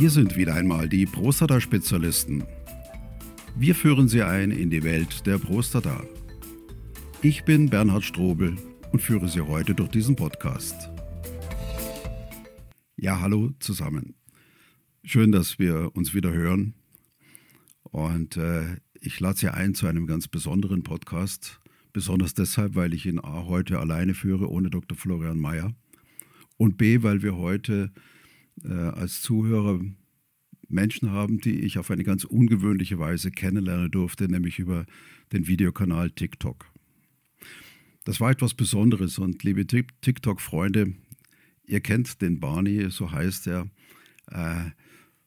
Hier sind wieder einmal die Prostata-Spezialisten. Wir führen Sie ein in die Welt der Prostata. Ich bin Bernhard Strobel und führe Sie heute durch diesen Podcast. Ja, hallo zusammen. Schön, dass wir uns wieder hören. Und äh, ich lade Sie ein zu einem ganz besonderen Podcast. Besonders deshalb, weil ich ihn A heute alleine führe, ohne Dr. Florian Mayer. Und B, weil wir heute äh, als Zuhörer Menschen haben, die ich auf eine ganz ungewöhnliche Weise kennenlernen durfte, nämlich über den Videokanal TikTok. Das war etwas Besonderes und liebe TikTok-Freunde, ihr kennt den Barney, so heißt er. Äh,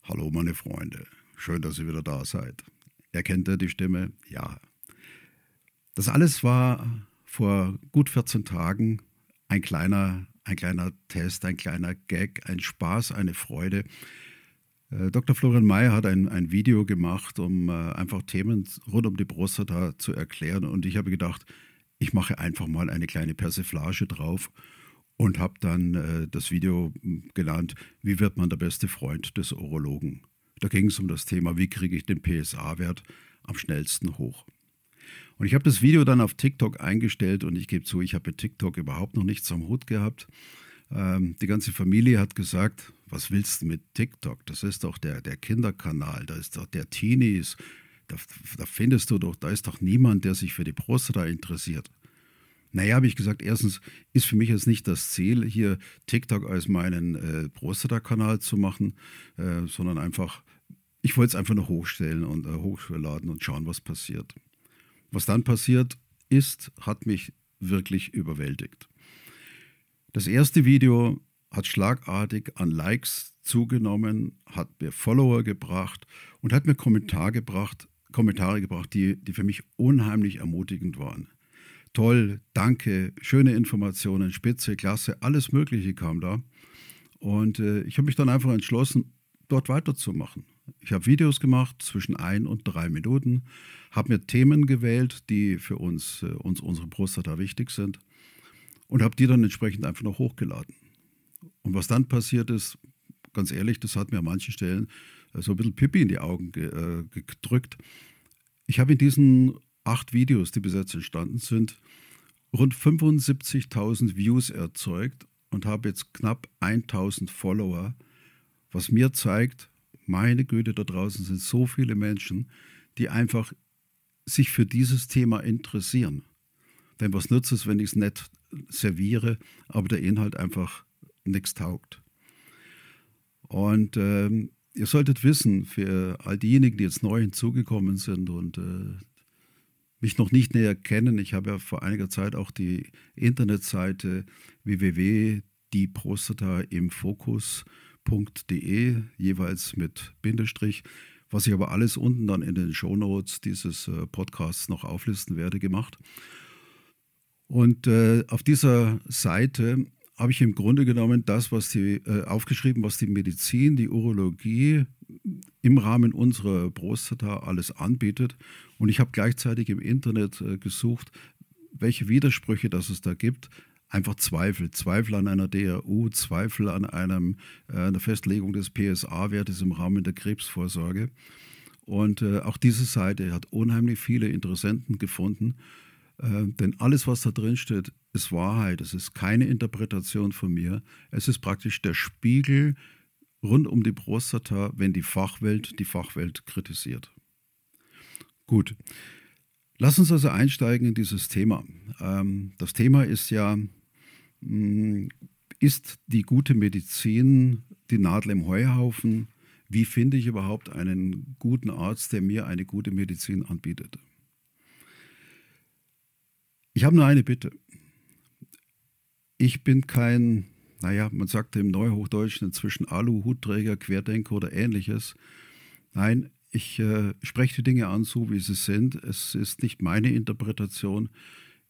Hallo meine Freunde, schön, dass ihr wieder da seid. Erkennt er die Stimme? Ja. Das alles war vor gut 14 Tagen ein kleiner ein kleiner Test, ein kleiner Gag, ein Spaß, eine Freude. Äh, Dr. Florian Mayer hat ein, ein Video gemacht, um äh, einfach Themen rund um die Prostata zu erklären. Und ich habe gedacht, ich mache einfach mal eine kleine Persiflage drauf und habe dann äh, das Video hm, genannt, wie wird man der beste Freund des Urologen? Da ging es um das Thema, wie kriege ich den PSA-Wert am schnellsten hoch. Und ich habe das Video dann auf TikTok eingestellt und ich gebe zu, ich habe TikTok überhaupt noch nichts am Hut gehabt. Ähm, die ganze Familie hat gesagt, was willst du mit TikTok? Das ist doch der, der Kinderkanal, da ist doch der Teenies. Da, da findest du doch, da ist doch niemand, der sich für die Prostata interessiert. Naja, habe ich gesagt, erstens ist für mich jetzt nicht das Ziel, hier TikTok als meinen äh, Prostata-Kanal zu machen, äh, sondern einfach, ich wollte es einfach noch hochstellen und äh, hochladen und schauen, was passiert. Was dann passiert ist, hat mich wirklich überwältigt. Das erste Video hat schlagartig an Likes zugenommen, hat mir Follower gebracht und hat mir Kommentar gebracht, Kommentare gebracht, die, die für mich unheimlich ermutigend waren. Toll, danke, schöne Informationen, spitze, klasse, alles Mögliche kam da. Und äh, ich habe mich dann einfach entschlossen, dort weiterzumachen. Ich habe Videos gemacht zwischen ein und drei Minuten, habe mir Themen gewählt, die für uns, äh, uns unsere Prostata wichtig sind und habe die dann entsprechend einfach noch hochgeladen. Und was dann passiert ist, ganz ehrlich, das hat mir an manchen Stellen äh, so ein bisschen Pippi in die Augen ge äh, gedrückt. Ich habe in diesen acht Videos, die bis jetzt entstanden sind, rund 75.000 Views erzeugt und habe jetzt knapp 1000 Follower, was mir zeigt, meine Güte, da draußen sind so viele Menschen, die einfach sich für dieses Thema interessieren. Denn was nützt es, wenn ich es nicht serviere, aber der Inhalt einfach nichts taugt. Und ähm, ihr solltet wissen, für all diejenigen, die jetzt neu hinzugekommen sind und äh, mich noch nicht näher kennen, ich habe ja vor einiger Zeit auch die Internetseite www.dieprostata im Fokus www.ftf.de, jeweils mit Bindestrich, was ich aber alles unten dann in den Shownotes dieses äh, Podcasts noch auflisten werde, gemacht. Und äh, auf dieser Seite habe ich im Grunde genommen das, äh, aufgeschrieben, was die Medizin, die Urologie im Rahmen unserer Prostata alles anbietet. Und ich habe gleichzeitig im Internet gesucht, welche Widersprüche das es da gibt, einfach Zweifel. Zweifel an einer DRU, Zweifel an einem, äh, einer Festlegung des PSA-Wertes im Rahmen der Krebsvorsorge. Und äh, auch diese Seite hat unheimlich viele Interessenten gefunden. Äh, denn alles, was da drin steht, ist Wahrheit. Es ist keine Interpretation von mir. Es ist praktisch der Spiegel rund um die Prostata, wenn die Fachwelt die Fachwelt kritisiert. Gut. Lass uns also einsteigen in dieses Thema. Ähm, das Thema ist ja ist die gute Medizin die Nadel im Heuhaufen? Wie finde ich überhaupt einen guten Arzt, der mir eine gute Medizin anbietet? Ich habe nur eine Bitte. Ich bin kein, naja, man sagt im Neuhochdeutschen inzwischen Aluhutträger, Querdenker oder ähnliches. Nein, ich äh, spreche die Dinge an, so wie sie sind. Es ist nicht meine Interpretation.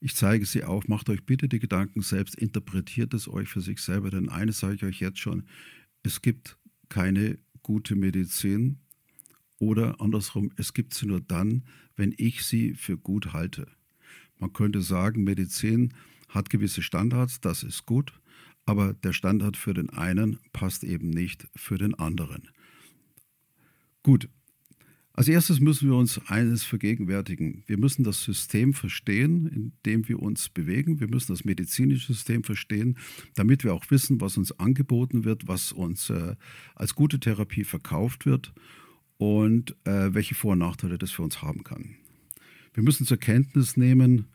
Ich zeige sie auf, macht euch bitte die Gedanken selbst, interpretiert es euch für sich selber, denn eines sage ich euch jetzt schon, es gibt keine gute Medizin oder andersrum, es gibt sie nur dann, wenn ich sie für gut halte. Man könnte sagen, Medizin hat gewisse Standards, das ist gut, aber der Standard für den einen passt eben nicht für den anderen. Gut, als erstes müssen wir uns eines vergegenwärtigen. Wir müssen das System verstehen, in dem wir uns bewegen. Wir müssen das medizinische System verstehen, damit wir auch wissen, was uns angeboten wird, was uns äh, als gute Therapie verkauft wird und äh, welche Vor- und Nachteile das für uns haben kann. Wir müssen zur Kenntnis nehmen,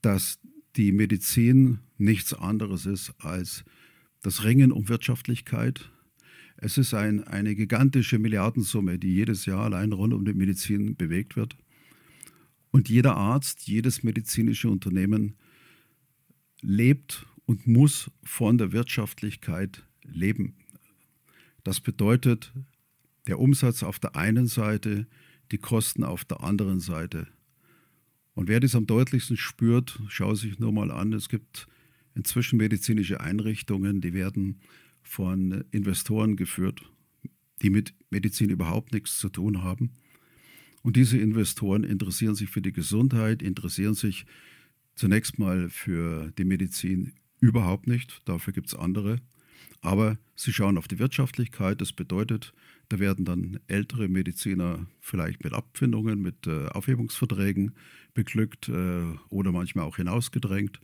dass die Medizin nichts anderes ist als das Ringen um Wirtschaftlichkeit, es ist ein, eine gigantische Milliardensumme, die jedes Jahr allein rund um die Medizin bewegt wird. Und jeder Arzt, jedes medizinische Unternehmen lebt und muss von der Wirtschaftlichkeit leben. Das bedeutet, der Umsatz auf der einen Seite, die Kosten auf der anderen Seite. Und wer dies am deutlichsten spürt, schaue sich nur mal an, es gibt inzwischen medizinische Einrichtungen, die werden von Investoren geführt, die mit Medizin überhaupt nichts zu tun haben. Und diese Investoren interessieren sich für die Gesundheit, interessieren sich zunächst mal für die Medizin überhaupt nicht. Dafür gibt es andere. Aber sie schauen auf die Wirtschaftlichkeit. Das bedeutet, da werden dann ältere Mediziner vielleicht mit Abfindungen, mit äh, Aufhebungsverträgen beglückt äh, oder manchmal auch hinausgedrängt.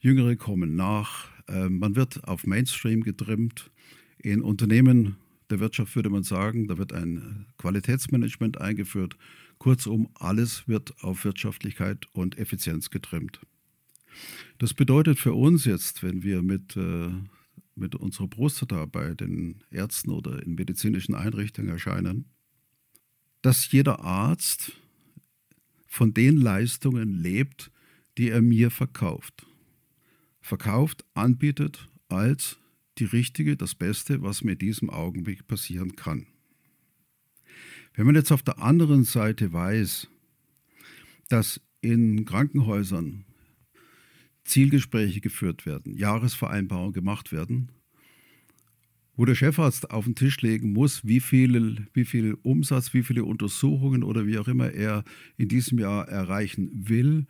Jüngere kommen nach. Äh, man wird auf Mainstream getrimmt. In Unternehmen der Wirtschaft würde man sagen, da wird ein Qualitätsmanagement eingeführt. Kurzum, alles wird auf Wirtschaftlichkeit und Effizienz getrimmt. Das bedeutet für uns jetzt, wenn wir mit, äh, mit unserer Prostata bei den Ärzten oder in medizinischen Einrichtungen erscheinen, dass jeder Arzt von den Leistungen lebt, die er mir verkauft verkauft, anbietet als die richtige, das Beste, was mir in diesem Augenblick passieren kann. Wenn man jetzt auf der anderen Seite weiß, dass in Krankenhäusern Zielgespräche geführt werden, Jahresvereinbarungen gemacht werden, wo der Chefarzt auf den Tisch legen muss, wie viel, wie viel Umsatz, wie viele Untersuchungen oder wie auch immer er in diesem Jahr erreichen will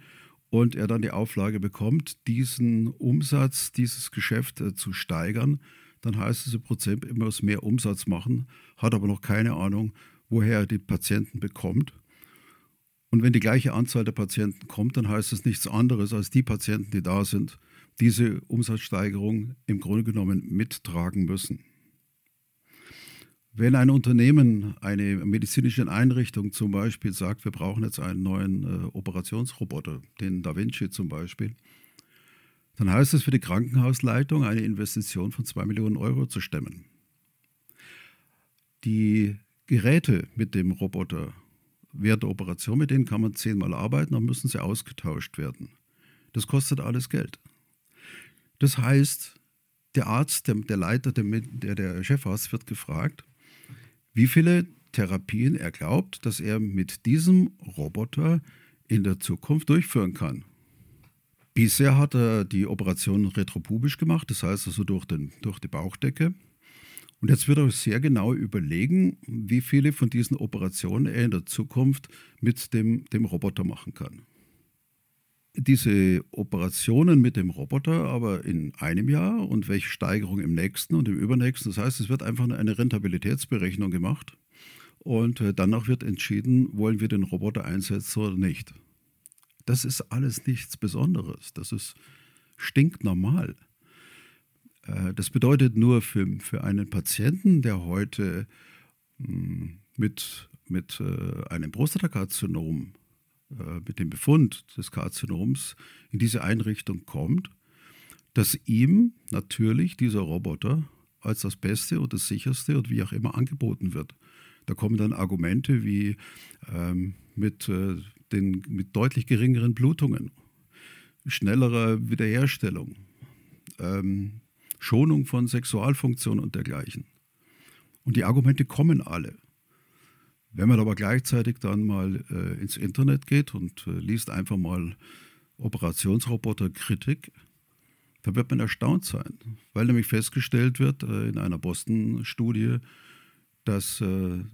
und er dann die Auflage bekommt, diesen Umsatz, dieses Geschäft äh, zu steigern, dann heißt es im Prinzip, er muss mehr Umsatz machen, hat aber noch keine Ahnung, woher er die Patienten bekommt. Und wenn die gleiche Anzahl der Patienten kommt, dann heißt es nichts anderes, als die Patienten, die da sind, diese Umsatzsteigerung im Grunde genommen mittragen müssen. Wenn ein Unternehmen, eine medizinische Einrichtung zum Beispiel sagt, wir brauchen jetzt einen neuen äh, Operationsroboter, den Da Vinci zum Beispiel, dann heißt es für die Krankenhausleitung eine Investition von 2 Millionen Euro zu stemmen. Die Geräte mit dem Roboter während der Operation, mit denen kann man zehnmal arbeiten, dann müssen sie ausgetauscht werden. Das kostet alles Geld. Das heißt, der Arzt, der, der Leiter, der, der Chefarzt wird gefragt, wie viele Therapien er glaubt, dass er mit diesem Roboter in der Zukunft durchführen kann. Bisher hat er die Operation retropubisch gemacht, das heißt also durch, den, durch die Bauchdecke. Und jetzt wird er sehr genau überlegen, wie viele von diesen Operationen er in der Zukunft mit dem, dem Roboter machen kann diese Operationen mit dem Roboter aber in einem Jahr und welche Steigerung im nächsten und im übernächsten. Das heißt, es wird einfach eine Rentabilitätsberechnung gemacht und äh, danach wird entschieden, wollen wir den Roboter einsetzen oder nicht. Das ist alles nichts Besonderes. Das ist stinknormal. Äh, das bedeutet nur für, für einen Patienten, der heute hm, mit, mit äh, einem Prostatakarzinom mit dem Befund des Karzinoms in diese Einrichtung kommt, dass ihm natürlich dieser Roboter als das Beste und das Sicherste und wie auch immer angeboten wird. Da kommen dann Argumente wie ähm, mit, äh, den, mit deutlich geringeren Blutungen, schnellerer Wiederherstellung, ähm, Schonung von Sexualfunktion und dergleichen. Und die Argumente kommen alle. Wenn man aber gleichzeitig dann mal äh, ins Internet geht und äh, liest einfach mal Operationsroboter-Kritik, dann wird man erstaunt sein, weil nämlich festgestellt wird äh, in einer Boston-Studie, dass äh,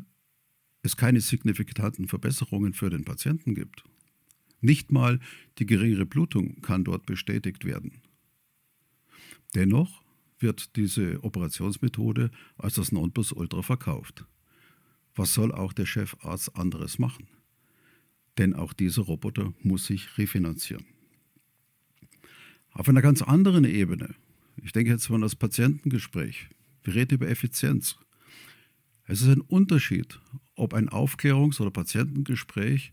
es keine signifikanten Verbesserungen für den Patienten gibt. Nicht mal die geringere Blutung kann dort bestätigt werden. Dennoch wird diese Operationsmethode als das Nonplusultra verkauft. Was soll auch der Chefarzt anderes machen? Denn auch dieser Roboter muss sich refinanzieren. Auf einer ganz anderen Ebene, ich denke jetzt von das Patientengespräch, wir reden über Effizienz. Es ist ein Unterschied, ob ein Aufklärungs- oder Patientengespräch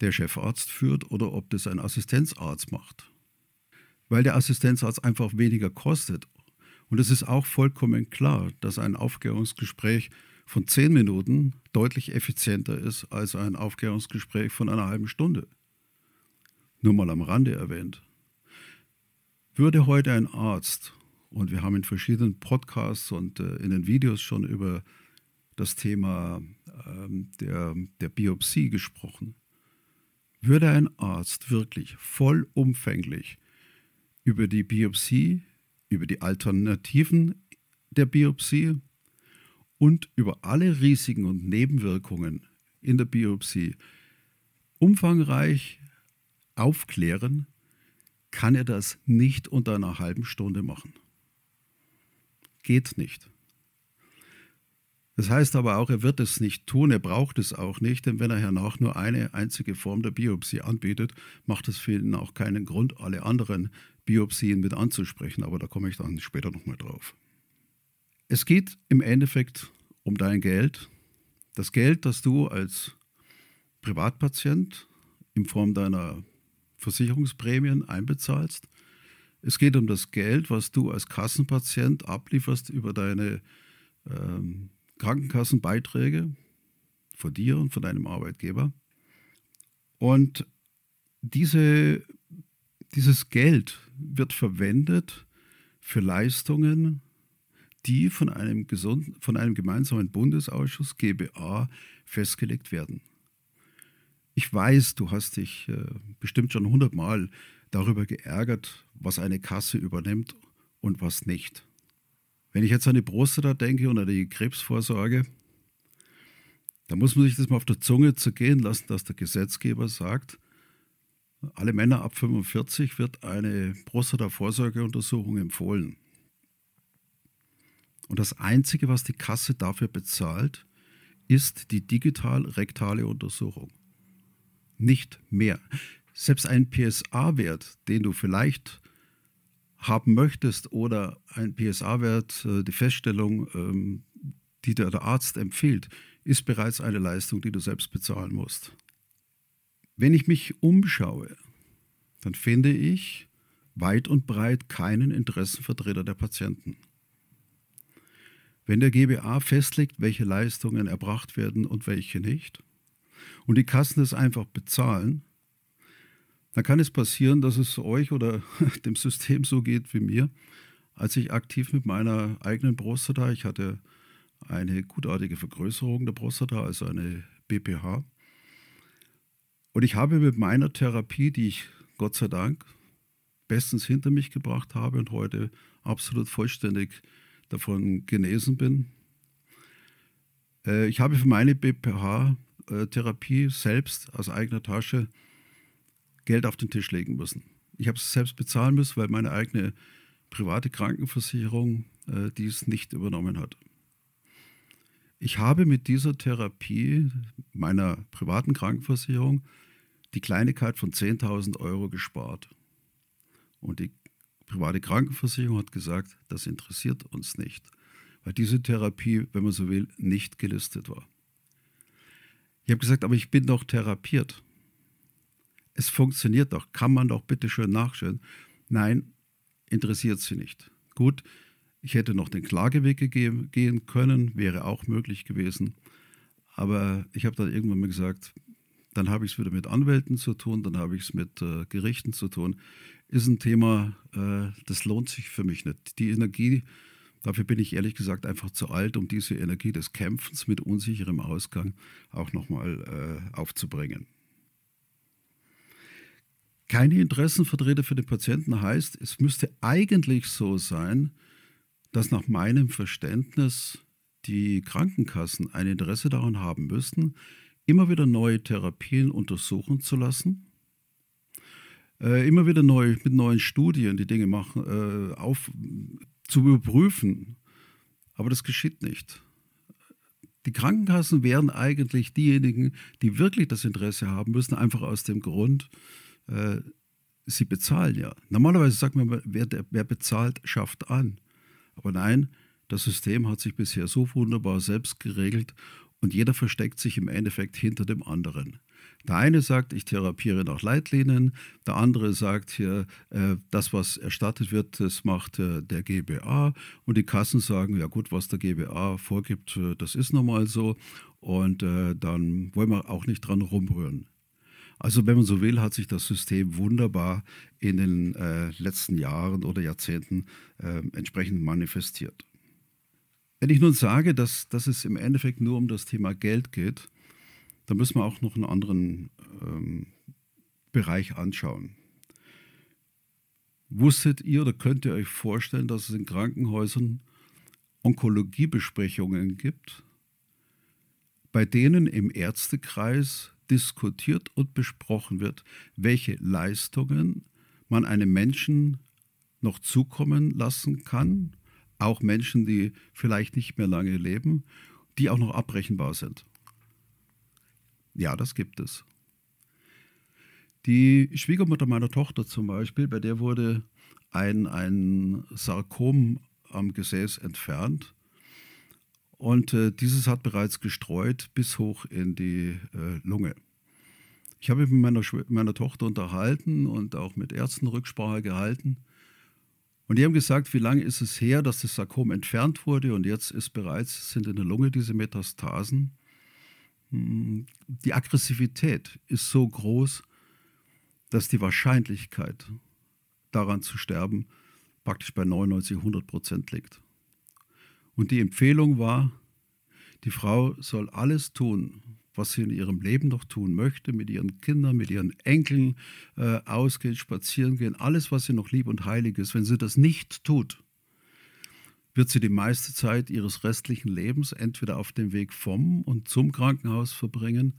der Chefarzt führt oder ob das ein Assistenzarzt macht. Weil der Assistenzarzt einfach weniger kostet. Und es ist auch vollkommen klar, dass ein Aufklärungsgespräch von zehn Minuten deutlich effizienter ist als ein Aufklärungsgespräch von einer halben Stunde. Nur mal am Rande erwähnt. Würde heute ein Arzt, und wir haben in verschiedenen Podcasts und äh, in den Videos schon über das Thema ähm, der, der Biopsie gesprochen, würde ein Arzt wirklich vollumfänglich über die Biopsie, über die Alternativen der Biopsie und über alle Risiken und Nebenwirkungen in der Biopsie umfangreich aufklären, kann er das nicht unter einer halben Stunde machen. Geht nicht. Das heißt aber auch, er wird es nicht tun, er braucht es auch nicht, denn wenn er hernach nur eine einzige Form der Biopsie anbietet, macht es für ihn auch keinen Grund, alle anderen Biopsien mit anzusprechen, aber da komme ich dann später nochmal drauf. Es geht im Endeffekt um dein Geld, das Geld, das du als Privatpatient in Form deiner Versicherungsprämien einbezahlst. Es geht um das Geld, was du als Kassenpatient ablieferst über deine ähm, Krankenkassenbeiträge von dir und von deinem Arbeitgeber. Und diese, dieses Geld wird verwendet für Leistungen, die von einem, gesund, von einem gemeinsamen Bundesausschuss GBA festgelegt werden. Ich weiß, du hast dich äh, bestimmt schon hundertmal darüber geärgert, was eine Kasse übernimmt und was nicht. Wenn ich jetzt an die Prostata denke und an die Krebsvorsorge, dann muss man sich das mal auf der Zunge zergehen lassen, dass der Gesetzgeber sagt, alle Männer ab 45 wird eine Prostata-Vorsorgeuntersuchung empfohlen. Und das Einzige, was die Kasse dafür bezahlt, ist die digital-rektale Untersuchung. Nicht mehr. Selbst ein PSA-Wert, den du vielleicht haben möchtest oder ein PSA-Wert, äh, die Feststellung, ähm, die dir der Arzt empfiehlt, ist bereits eine Leistung, die du selbst bezahlen musst. Wenn ich mich umschaue, dann finde ich weit und breit keinen Interessenvertreter der Patienten. Wenn der GBA festlegt, welche Leistungen erbracht werden und welche nicht, und die Kassen es einfach bezahlen, dann kann es passieren, dass es euch oder dem System so geht wie mir, als ich aktiv mit meiner eigenen Prostata, ich hatte eine gutartige Vergrößerung der Prostata, also eine BPH. Und ich habe mit meiner Therapie, die ich Gott sei Dank bestens hinter mich gebracht habe und heute absolut vollständig davon genesen bin, äh, ich habe für meine BPH-Therapie selbst aus eigener Tasche Geld auf den Tisch legen müssen. Ich habe es selbst bezahlen müssen, weil meine eigene private Krankenversicherung äh, dies nicht übernommen hat. Ich habe mit dieser Therapie meiner privaten Krankenversicherung die Kleinigkeit von 10.000 Euro gespart. Und die private Krankenversicherung hat gesagt, das interessiert uns nicht, weil diese Therapie, wenn man so will, nicht gelistet war. Ich habe gesagt, aber ich bin doch therapiert es funktioniert doch, kann man doch bitte schön nachschauen. Nein, interessiert sie nicht. Gut, ich hätte noch den Klageweg gehen können, wäre auch möglich gewesen. Aber ich habe dann irgendwann mal gesagt, dann habe ich es wieder mit Anwälten zu tun, dann habe ich es mit äh, Gerichten zu tun. Ist ein Thema, äh, das lohnt sich für mich nicht. Die Energie, dafür bin ich ehrlich gesagt einfach zu alt, um diese Energie des Kämpfens mit unsicherem Ausgang auch nochmal äh, aufzubringen. Keine Interessenvertreter für den Patienten heißt, es müsste eigentlich so sein, dass nach meinem Verständnis die Krankenkassen ein Interesse daran haben müssten, immer wieder neue Therapien untersuchen zu lassen, äh, immer wieder neu, mit neuen Studien die Dinge machen, äh, auf, zu überprüfen. Aber das geschieht nicht. Die Krankenkassen wären eigentlich diejenigen, die wirklich das Interesse haben müssen, einfach aus dem Grund, äh, sie bezahlen ja. Normalerweise sagt man, wer, wer bezahlt, schafft an. Aber nein, das System hat sich bisher so wunderbar selbst geregelt und jeder versteckt sich im Endeffekt hinter dem anderen. Der eine sagt, ich therapiere nach Leitlinien, der andere sagt hier, äh, das, was erstattet wird, das macht äh, der GBA und die Kassen sagen, ja gut, was der GBA vorgibt, äh, das ist nun mal so und äh, dann wollen wir auch nicht dran rumrühren. Also wenn man so will, hat sich das System wunderbar in den äh, letzten Jahren oder Jahrzehnten entsprechend manifestiert. Wenn ich nun sage, dass, dass es im Endeffekt nur um das Thema Geld geht, dann müssen wir auch noch einen anderen ähm, Bereich anschauen. Wusstet ihr oder könnt ihr euch vorstellen, dass es in Krankenhäusern Onkologiebesprechungen gibt, bei denen im Ärztekreis diskutiert und besprochen wird, welche Leistungen man einem Menschen noch zukommen lassen kann, auch Menschen, die vielleicht nicht mehr lange leben, die auch noch abbrechenbar sind. Ja, das gibt es. Die Schwiegermutter meiner Tochter zum Beispiel, bei der wurde ein, ein Sarkom am Gesäß entfernt. Und äh, dieses hat bereits gestreut bis hoch in die äh, Lunge. Ich habe mich mit meiner, meiner Tochter unterhalten und auch mit Ärzten Rücksprache gehalten. Und die haben gesagt, wie lange ist es her, dass das Sarkom entfernt wurde und jetzt ist bereits, sind in der Lunge diese Metastasen. Hm, die Aggressivität ist so groß, dass die Wahrscheinlichkeit daran zu sterben praktisch bei 99, 100 Prozent liegt. Und die Empfehlung war, die Frau soll alles tun, was sie in ihrem Leben noch tun möchte, mit ihren Kindern, mit ihren Enkeln äh, ausgehen, spazieren gehen, alles, was sie noch lieb und heilig ist. Wenn sie das nicht tut, wird sie die meiste Zeit ihres restlichen Lebens entweder auf dem Weg vom und zum Krankenhaus verbringen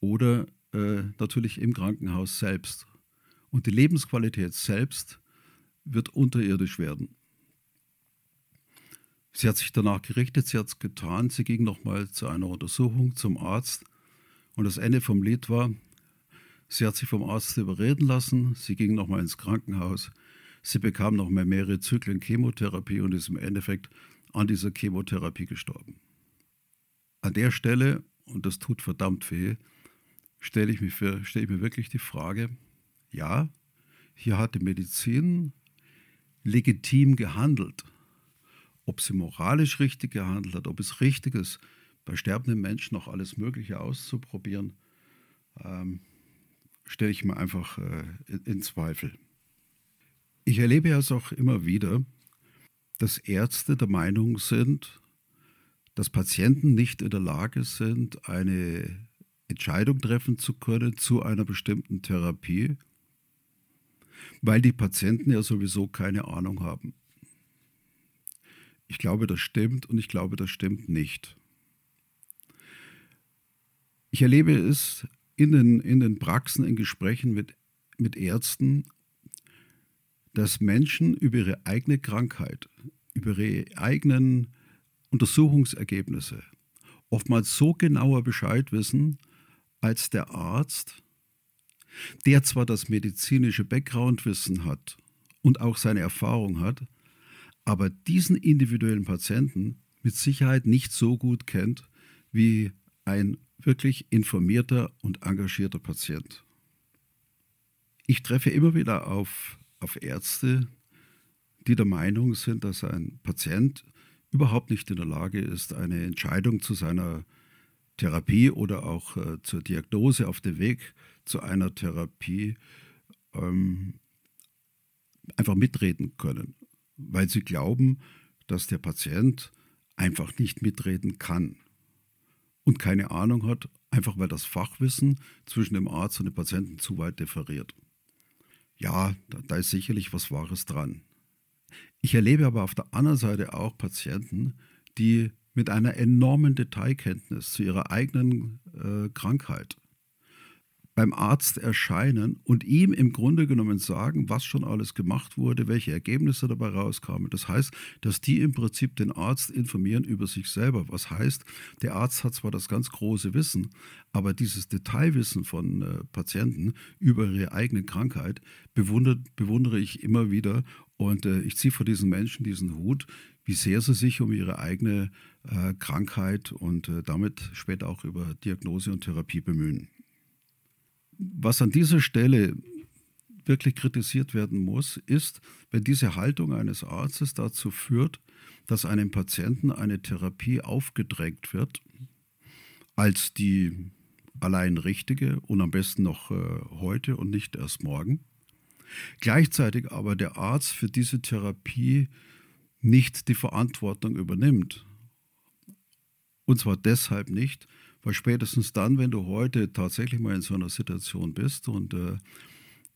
oder äh, natürlich im Krankenhaus selbst. Und die Lebensqualität selbst wird unterirdisch werden. Sie hat sich danach gerichtet, sie hat es getan, sie ging nochmal zu einer Untersuchung zum Arzt und das Ende vom Lied war, sie hat sich vom Arzt überreden lassen, sie ging nochmal ins Krankenhaus, Sie bekam noch mehr mehrere Zyklen Chemotherapie und ist im Endeffekt an dieser Chemotherapie gestorben. An der Stelle, und das tut verdammt weh, stelle ich, stell ich mir wirklich die Frage, ja, hier hat die Medizin legitim gehandelt. Ob sie moralisch richtig gehandelt hat, ob es richtig ist, bei sterbenden Menschen noch alles Mögliche auszuprobieren, ähm, stelle ich mir einfach äh, in, Zweifel. Ich erlebe es auch immer wieder, dass Ärzte der Meinung sind, dass Patienten nicht in der Lage sind, eine Entscheidung treffen zu können zu einer bestimmten Therapie, weil die Patienten ja sowieso keine Ahnung haben. Ich glaube, das stimmt und ich glaube, das stimmt nicht. Ich erlebe es in den, in den Praxen, in Gesprächen mit, mit Ärzten, dass Menschen über ihre eigene Krankheit, über ihre eigenen Untersuchungsergebnisse oftmals so genauer Bescheid wissen als der Arzt, der zwar das medizinische Backgroundwissen hat und auch seine Erfahrung hat, aber diesen individuellen Patienten mit Sicherheit nicht so gut kennt wie ein wirklich informierter und engagierter Patient. Ich treffe immer wieder auf auf Ärzte, die der Meinung sind, dass ein Patient überhaupt nicht in der Lage ist, eine Entscheidung zu seiner Therapie oder auch äh, zur Diagnose auf dem Weg zu einer Therapie ähm, einfach mitreden können, weil sie glauben, dass der Patient einfach nicht mitreden kann und keine Ahnung hat, einfach weil das Fachwissen zwischen dem Arzt und dem Patienten zu weit differiert ja, da, da ist sicherlich was Wahres dran. Ich erlebe aber auf der anderen Seite auch Patienten, die mit einer enormen Detailkenntnis zu ihrer eigenen äh, Krankheit, beim Arzt erscheinen und ihm im Grunde genommen sagen, was schon alles gemacht wurde, welche Ergebnisse dabei rauskamen. Das heißt, dass die im Prinzip den Arzt informieren über sich selber. Was heißt, der Arzt hat zwar das ganz große Wissen, aber dieses Detailwissen von äh, Patienten über ihre eigene Krankheit bewundere, bewundere ich immer wieder und äh, ich ziehe vor diesen Menschen diesen Hut, wie sehr sie sich um ihre eigene äh, Krankheit und äh, damit später auch über Diagnose und Therapie bemühen was an dieser Stelle wirklich kritisiert werden muss, ist, wenn diese Haltung eines Arztes dazu führt, dass einem Patienten eine Therapie aufgedrängt wird, als die allein richtige und am besten noch äh, heute und nicht erst morgen. Gleichzeitig aber der Arzt für diese Therapie nicht die Verantwortung übernimmt. Und zwar deshalb nicht, weil spätestens dann, wenn du heute tatsächlich mal in so einer Situation bist und äh,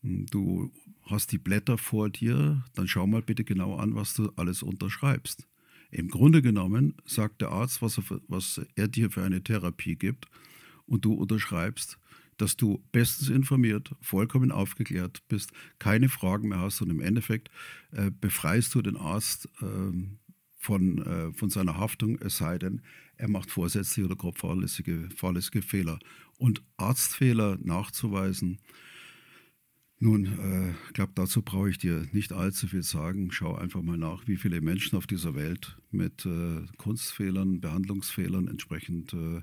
du hast die Blätter vor dir, dann schau mal bitte genau an, was du alles unterschreibst. Im Grunde genommen sagt der Arzt, was er, was er dir für eine Therapie gibt und du unterschreibst, dass du bestens informiert, vollkommen aufgeklärt bist, keine Fragen mehr hast und im Endeffekt äh, befreist du den Arzt äh, von, äh, von seiner Haftung, es sei denn, er macht vorsätzliche oder grob fahrlässige, fahrlässige Fehler. Und Arztfehler nachzuweisen, nun, äh, ich äh, glaube, dazu brauche ich dir nicht allzu viel sagen. Schau einfach mal nach, wie viele Menschen auf dieser Welt mit äh, Kunstfehlern, Behandlungsfehlern entsprechend äh,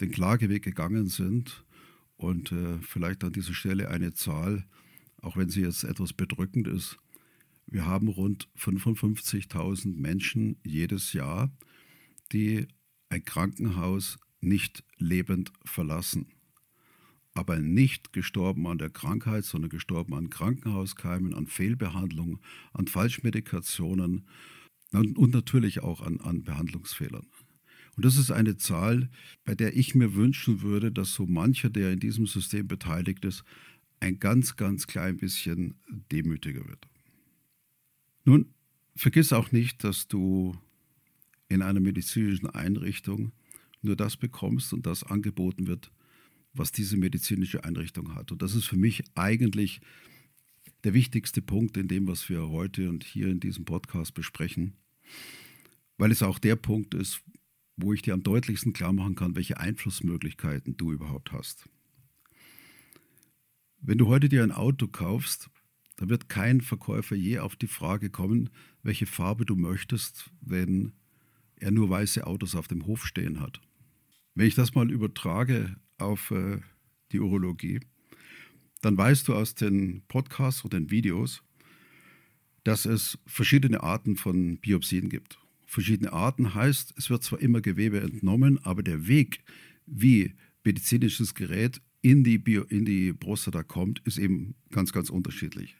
den Klageweg gegangen sind. Und äh, vielleicht an dieser Stelle eine Zahl, auch wenn sie jetzt etwas bedrückend ist. Wir haben rund 55.000 Menschen jedes Jahr, die ein Krankenhaus nicht lebend verlassen. Aber nicht gestorben an der Krankheit, sondern gestorben an Krankenhauskeimen, an Fehlbehandlungen, an Falschmedikationen und natürlich auch an, an Behandlungsfehlern. Und das ist eine Zahl, bei der ich mir wünschen würde, dass so mancher, der in diesem System beteiligt ist, ein ganz, ganz klein bisschen demütiger wird. Nun, vergiss auch nicht, dass du in einer medizinischen Einrichtung nur das bekommst und das angeboten wird, was diese medizinische Einrichtung hat. Und das ist für mich eigentlich der wichtigste Punkt in dem, was wir heute und hier in diesem Podcast besprechen, weil es auch der Punkt ist, wo ich dir am deutlichsten klar machen kann, welche Einflussmöglichkeiten du überhaupt hast. Wenn du heute dir ein Auto kaufst, dann wird kein Verkäufer je auf die Frage kommen, welche Farbe du möchtest, wenn er nur weiße Autos auf dem Hof stehen hat. Wenn ich das mal übertrage auf äh, die Urologie, dann weißt du aus den Podcasts und den Videos, dass es verschiedene Arten von Biopsien gibt. Verschiedene Arten heißt, es wird zwar immer Gewebe entnommen, aber der Weg, wie medizinisches Gerät in die, Bio, in die Prostata kommt, ist eben ganz, ganz unterschiedlich.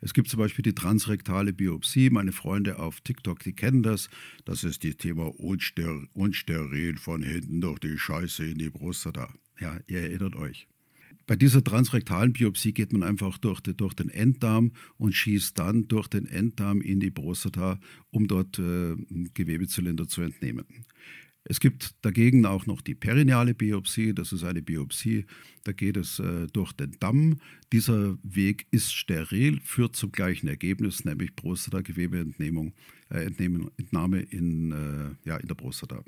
Es gibt zum Beispiel die transrektale Biopsie. Meine Freunde auf TikTok, die kennen das. Das ist das Thema unster unsteril von hinten durch die Scheiße in die Prostata. Ja, ihr erinnert euch. Bei dieser transrektalen Biopsie geht man einfach durch, die, durch, den Enddarm und schießt dann durch den Enddarm in die Prostata, um dort äh, Gewebezylinder zu entnehmen. Es gibt dagegen auch noch die perineale Biopsie. Das ist eine Biopsie, da geht es äh, durch den Damm. Dieser Weg ist steril, führt zum gleichen Ergebnis, nämlich Prostatagewebentnehmung, äh, in, äh, ja, in der Prostata.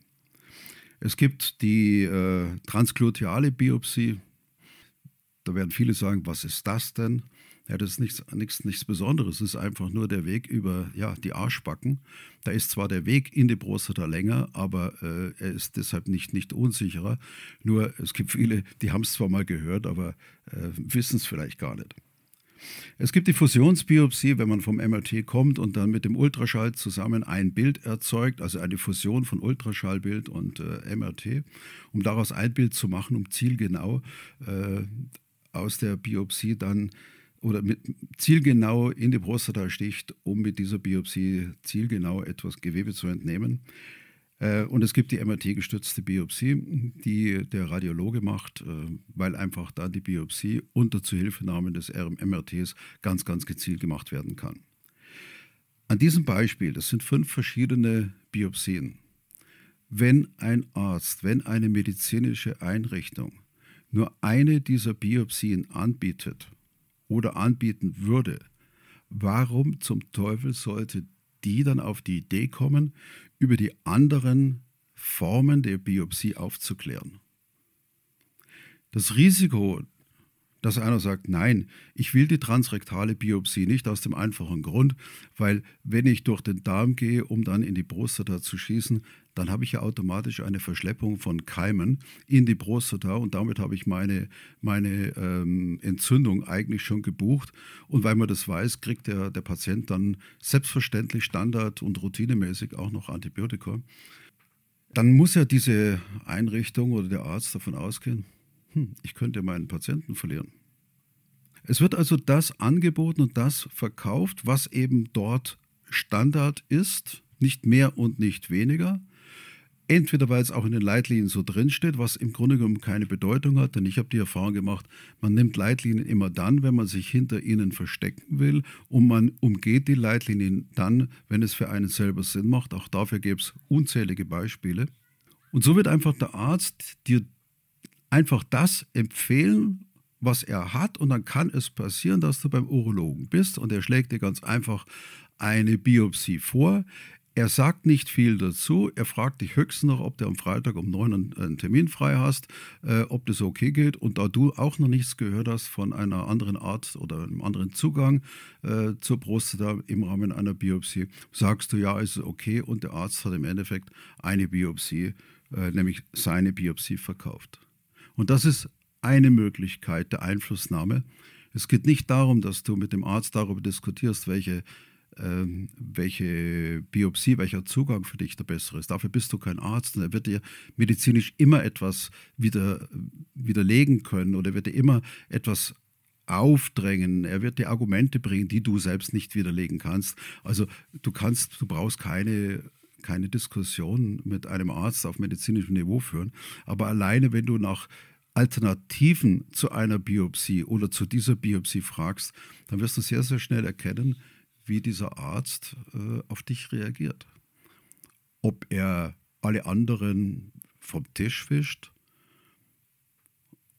Es gibt die äh, transgluteale Biopsie. Da werden viele sagen, was ist das denn? Ja, das ist nichts, nichts, nichts Besonderes. Es ist einfach nur der Weg über ja, die Arschbacken. Da ist zwar der Weg in die Prostata länger, aber äh, er ist deshalb nicht, nicht unsicherer. Nur es gibt viele, die haben es zwar mal gehört, aber äh, wissen es vielleicht gar nicht. Es gibt die Fusionsbiopsie, wenn man vom MRT kommt und dann mit dem Ultraschall zusammen ein Bild erzeugt, also eine Fusion von Ultraschallbild und äh, MRT, um daraus ein Bild zu machen, um zielgenau äh, aus der Biopsie dann oder mit zielgenau in die Prostata sticht, um mit dieser Biopsie zielgenau etwas Gewebe zu entnehmen. Äh, und es gibt die MRT-gestützte Biopsie, die der Radiologe macht, äh, weil einfach dann die Biopsie unter Zuhilfenahme des MRTs ganz, ganz gezielt gemacht werden kann. An diesem Beispiel, das sind fünf verschiedene Biopsien, wenn ein Arzt, wenn eine medizinische Einrichtung nur eine dieser Biopsien anbietet oder anbieten würde, warum zum Teufel sollte die dann auf die Idee kommen, über die anderen Formen der Biopsie aufzuklären? Das Risiko, dass einer sagt, nein, ich will die transrektale Biopsie nicht aus dem einfachen Grund, weil wenn ich durch den Darm gehe, um dann in die Prostata zu schießen, dann habe ich ja automatisch eine Verschleppung von Keimen in die Prostata und damit habe ich meine, meine ähm, Entzündung eigentlich schon gebucht. Und weil man das weiß, kriegt der, der Patient dann selbstverständlich standard- und routinemäßig auch noch Antibiotika. Dann muss ja diese Einrichtung oder der Arzt davon ausgehen, hm, ich könnte meinen Patienten verlieren. Es wird also das angeboten und das verkauft, was eben dort Standard ist, nicht mehr und nicht weniger. Entweder weil es auch in den Leitlinien so drinsteht, was im Grunde genommen keine Bedeutung hat, denn ich habe die Erfahrung gemacht, man nimmt Leitlinien immer dann, wenn man sich hinter ihnen verstecken will und man umgeht die Leitlinien dann, wenn es für einen selber Sinn macht. Auch dafür gäbe es unzählige Beispiele. Und so wird einfach der Arzt dir einfach das empfehlen, was er hat und dann kann es passieren, dass du beim Urologen bist und er schlägt dir ganz einfach eine Biopsie vor. Er sagt nicht viel dazu. Er fragt dich höchstens noch, ob du am Freitag um neun einen Termin frei hast, äh, ob das okay geht. Und da du auch noch nichts gehört hast von einer anderen Art oder einem anderen Zugang äh, zur Prostata im Rahmen einer Biopsie, sagst du ja, ist okay. Und der Arzt hat im Endeffekt eine Biopsie, äh, nämlich seine Biopsie verkauft. Und das ist eine Möglichkeit der Einflussnahme. Es geht nicht darum, dass du mit dem Arzt darüber diskutierst, welche, ähm, welche Biopsie, welcher Zugang für dich der bessere ist. Dafür bist du kein Arzt und er wird dir medizinisch immer etwas wieder, widerlegen können oder wird dir immer etwas aufdrängen, er wird dir Argumente bringen, die du selbst nicht widerlegen kannst. Also du kannst, du brauchst keine keine Diskussion mit einem Arzt auf medizinischem Niveau führen. Aber alleine, wenn du nach Alternativen zu einer Biopsie oder zu dieser Biopsie fragst, dann wirst du sehr, sehr schnell erkennen, wie dieser Arzt äh, auf dich reagiert. Ob er alle anderen vom Tisch fischt,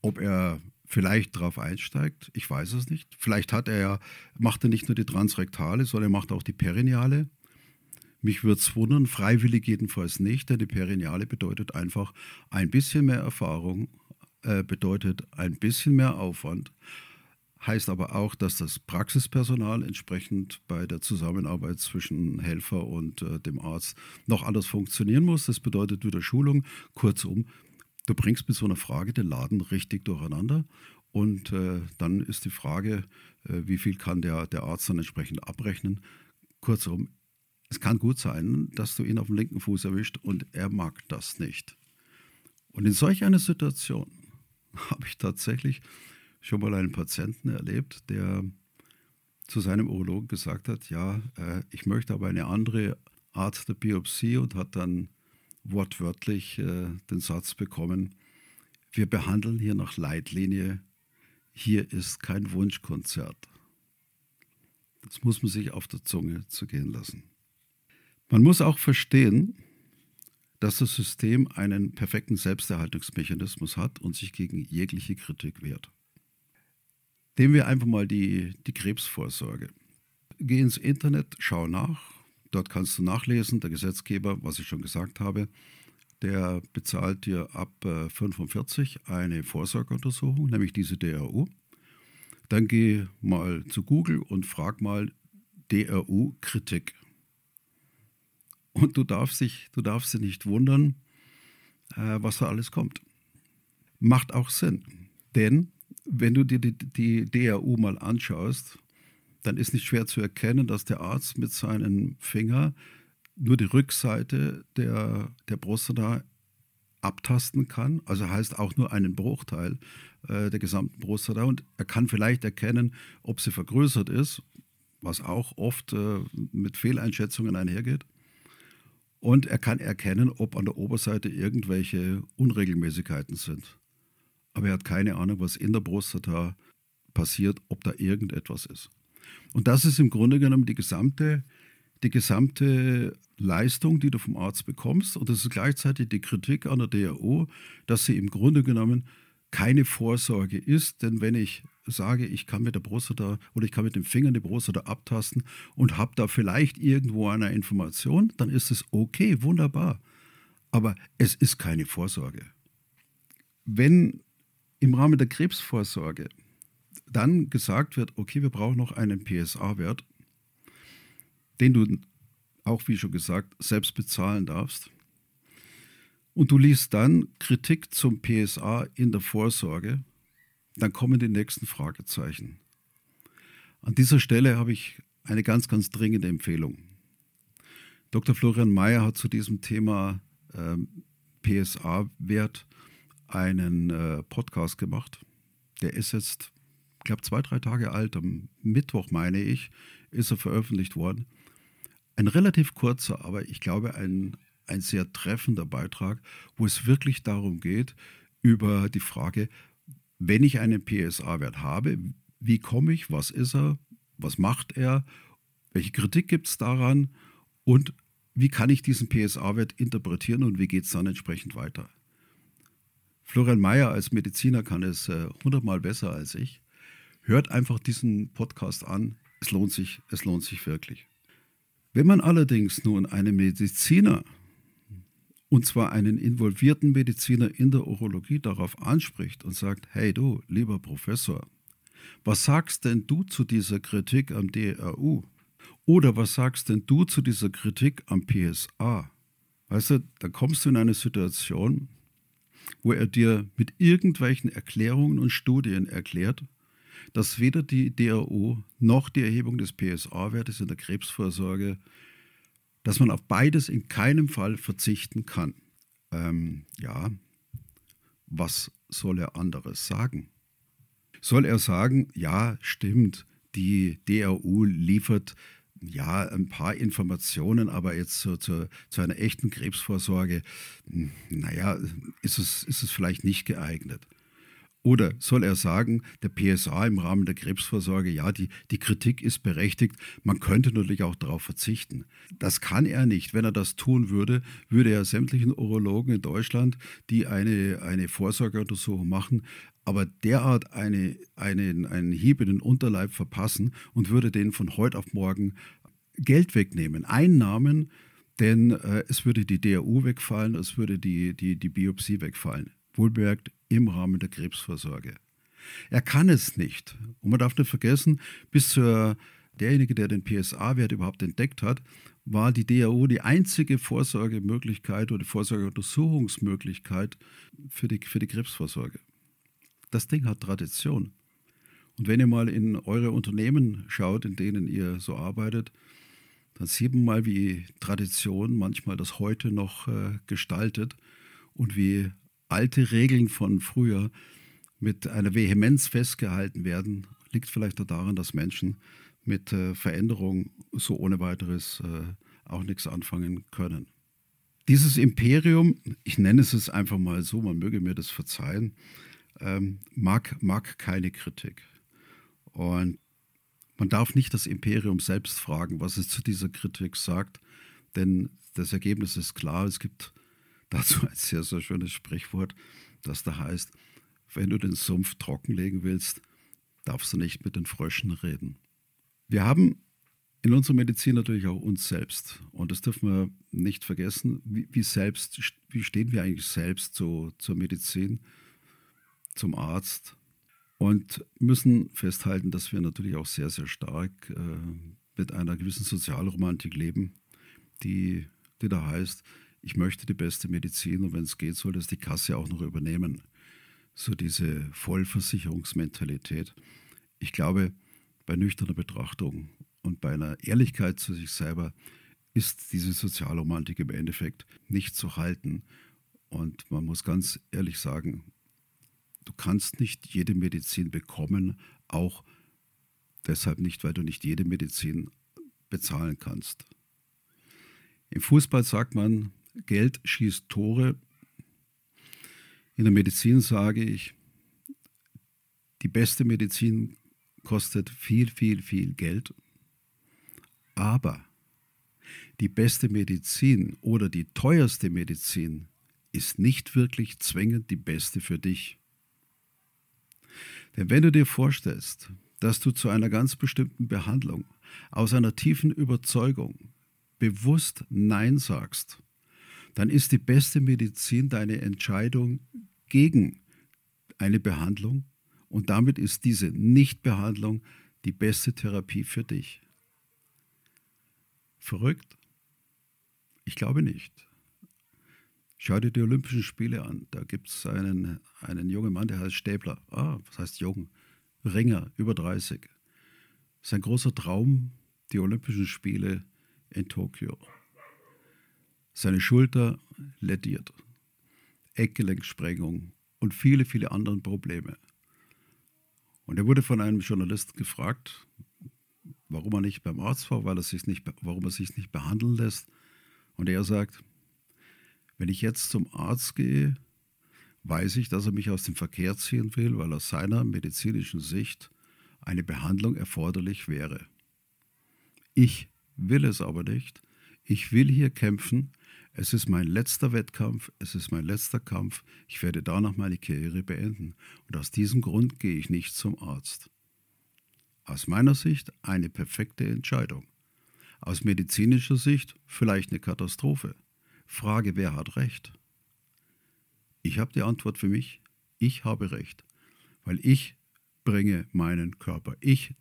ob er vielleicht darauf einsteigt, ich weiß es nicht. Vielleicht hat er ja, macht er nicht nur die transrektale, sondern er macht auch die perineale. Mich würde es wundern, freiwillig jedenfalls nicht, denn die Perineale bedeutet einfach ein bisschen mehr Erfahrung, äh, bedeutet ein bisschen mehr Aufwand, heißt aber auch, dass das Praxispersonal entsprechend bei der Zusammenarbeit zwischen Helfer und äh, dem Arzt noch anders funktionieren muss. Das bedeutet wieder Schulung. Kurzum, du bringst mit so einer Frage den Laden richtig durcheinander. Und äh, dann ist die Frage, äh, wie viel kann der, der Arzt dann entsprechend abrechnen. Kurzum, es kann gut sein, dass du ihn auf dem linken Fuß erwischt und er mag das nicht. Und in solch einer Situation habe ich tatsächlich schon mal einen Patienten erlebt, der zu seinem Urologen gesagt hat, ja, äh, ich möchte aber eine andere Art der Biopsie und hat dann wortwörtlich äh, den Satz bekommen, wir behandeln hier nach Leitlinie, hier ist kein Wunschkonzert. Das muss man sich auf der Zunge zu gehen lassen. Man muss auch verstehen, dass das System einen perfekten Selbsterhaltungsmechanismus hat und sich gegen jegliche Kritik wehrt. Nehmen wir einfach mal die, die Krebsvorsorge. Geh ins Internet, schau nach. Dort kannst du nachlesen, der Gesetzgeber, was ich schon gesagt habe, der bezahlt dir ab 45 äh, eine Vorsorgeuntersuchung, nämlich diese DRU. Dann geh mal zu Google und frag mal DRU-Kritik. Und du darfst dich, du darfst dich nicht wundern, äh, was da alles kommt. Macht auch Sinn. Denn wenn du dir die, die DRU mal anschaust, dann ist nicht schwer zu erkennen, dass der Arzt mit seinem Finger nur die Rückseite der, der Prostata abtasten kann, also heißt auch nur einen Bruchteil äh, der gesamten Prostata und er kann vielleicht erkennen, ob sie vergrößert ist, was auch oft äh, mit Fehleinschätzungen einhergeht. Und er kann erkennen, ob an der Oberseite irgendwelche Unregelmäßigkeiten sind. Aber er hat keine Ahnung, was in der Prostata passiert, ob da irgendetwas ist. Und das ist im Grunde genommen die gesamte, die gesamte Leistung, die du vom Arzt bekommst. Und das ist gleichzeitig die Kritik an der DRO, dass sie im Grunde genommen keine Vorsorge ist, denn wenn ich sage, ich kann mit der Prostata oder ich kann mit dem Finger die Prostata abtasten und habe da vielleicht irgendwo eine Information, dann ist es okay, wunderbar. Aber es ist keine Vorsorge. Wenn im Rahmen der Krebsvorsorge dann gesagt wird, okay, wir brauchen noch einen PSA-Wert, den du auch, wie schon gesagt, selbst bezahlen darfst, und du liest dann Kritik zum PSA in der Vorsorge, dann kommen die nächsten Fragezeichen. An dieser Stelle habe ich eine ganz, ganz dringende Empfehlung. Dr. Florian Mayer hat zu diesem Thema äh, PSA-Wert einen äh, Podcast gemacht. Der ist jetzt, ich glaube, zwei, drei Tage alt. Am Mittwoch, meine ich, ist er veröffentlicht worden. Ein relativ kurzer, aber ich glaube ein, ein sehr treffender Beitrag, wo es wirklich darum geht, über die Frage, wenn ich einen PSA-Wert habe, wie komme ich, was ist er, was macht er, welche Kritik gibt es daran und wie kann ich diesen PSA-Wert interpretieren und wie geht es dann entsprechend weiter. Florian Mayer als Mediziner kann es äh, hundertmal besser als ich. Hört einfach diesen Podcast an. Es lohnt sich, es lohnt sich wirklich. Wenn man allerdings nun einen Mediziner und zwar einen involvierten Mediziner in der Urologie darauf anspricht und sagt, hey du, lieber Professor, was sagst denn du zu dieser Kritik am DRU? Oder was sagst denn du zu dieser Kritik am PSA? Weißt du, da kommst du in eine Situation, wo er dir mit irgendwelchen Erklärungen und Studien erklärt, dass weder die DRU noch die Erhebung des PSA-Wertes in der Krebsvorsorge dass man auf beides in keinem Fall verzichten kann. Ähm, ja, was soll er anderes sagen? Soll er sagen, ja, stimmt, die DRU liefert ja ein paar Informationen, aber jetzt zu, zu, zu einer echten Krebsvorsorge, hm, naja, ist es, ist es vielleicht nicht geeignet. Oder soll er sagen, der PSA im Rahmen der Krebsvorsorge, ja, die, die Kritik ist berechtigt, man könnte natürlich auch darauf verzichten. Das kann er nicht. Wenn er das tun würde, würde er sämtlichen Urologen in Deutschland, die eine, eine Vorsorgeuntersuchung machen, aber derart eine, einen, einen Hieb in den Unterleib verpassen und würde denen von heute auf morgen Geld wegnehmen, Einnahmen, denn äh, es würde die DRU wegfallen, es würde die, die, die Biopsie wegfallen. Wohlbemerkt im Rahmen der Krebsvorsorge. Er kann es nicht. Und man darf nicht vergessen, bis zur derjenige, der den PSA-Wert überhaupt entdeckt hat, war die DAO die einzige Vorsorgemöglichkeit oder Vorsorgeuntersuchungsmöglichkeit für die, für die Krebsvorsorge. Das Ding hat Tradition. Und wenn ihr mal in eure Unternehmen schaut, in denen ihr so arbeitet, dann sieht man mal, wie Tradition manchmal das heute noch äh, gestaltet und wie alte Regeln von früher mit einer Vehemenz festgehalten werden, liegt vielleicht auch daran, dass Menschen mit äh, Veränderung so ohne weiteres äh, auch nichts anfangen können. Dieses Imperium, ich nenne es einfach mal so, man möge mir das verzeihen, ähm, mag, mag keine Kritik. Und man darf nicht das Imperium selbst fragen, was es zu dieser Kritik sagt, denn das Ergebnis ist klar, es gibt dazu ein sehr, sehr schönes Sprichwort, das da heißt, wenn du den Sumpf trockenlegen willst, darfst du nicht mit den Fröschen reden. Wir haben in unserer Medizin natürlich auch uns selbst. Und das dürfen wir nicht vergessen. Wie, wie selbst, wie stehen wir eigentlich selbst so zur Medizin, zum Arzt? Und müssen festhalten, dass wir natürlich auch sehr, sehr stark äh, mit einer gewissen Sozialromantik leben, die, die da heißt, ich möchte die beste Medizin und wenn es geht, soll das die Kasse auch noch übernehmen. So diese Vollversicherungsmentalität. Ich glaube, bei nüchterner Betrachtung und bei einer Ehrlichkeit zu sich selber ist diese Sozialromantik im Endeffekt nicht zu halten. Und man muss ganz ehrlich sagen, du kannst nicht jede Medizin bekommen, auch deshalb nicht, weil du nicht jede Medizin bezahlen kannst. Im Fußball sagt man, Geld schießt Tore. In der Medizin sage ich, die beste Medizin kostet viel, viel, viel Geld. Aber die beste Medizin oder die teuerste Medizin ist nicht wirklich zwingend die beste für dich. Denn wenn du dir vorstellst, dass du zu einer ganz bestimmten Behandlung aus einer tiefen Überzeugung bewusst Nein sagst, dann ist die beste Medizin deine Entscheidung gegen eine Behandlung und damit ist diese Nichtbehandlung die beste Therapie für dich. Verrückt? Ich glaube nicht. Schau dir die Olympischen Spiele an. Da gibt es einen, einen jungen Mann, der heißt Stäbler. Ah, was heißt jung? Ringer, über 30. Sein großer Traum, die Olympischen Spiele in Tokio. Seine Schulter lädiert. Eckgelenksprengung und viele, viele andere Probleme. Und er wurde von einem Journalisten gefragt, warum er nicht beim Arzt war, weil er sich nicht, warum er sich nicht behandeln lässt. Und er sagt, wenn ich jetzt zum Arzt gehe, weiß ich, dass er mich aus dem Verkehr ziehen will, weil aus seiner medizinischen Sicht eine Behandlung erforderlich wäre. Ich will es aber nicht. Ich will hier kämpfen. Es ist mein letzter Wettkampf, es ist mein letzter Kampf. Ich werde danach meine Karriere beenden. Und aus diesem Grund gehe ich nicht zum Arzt. Aus meiner Sicht eine perfekte Entscheidung. Aus medizinischer Sicht vielleicht eine Katastrophe. Frage, wer hat recht? Ich habe die Antwort für mich. Ich habe recht, weil ich bringe meinen Körper. Ich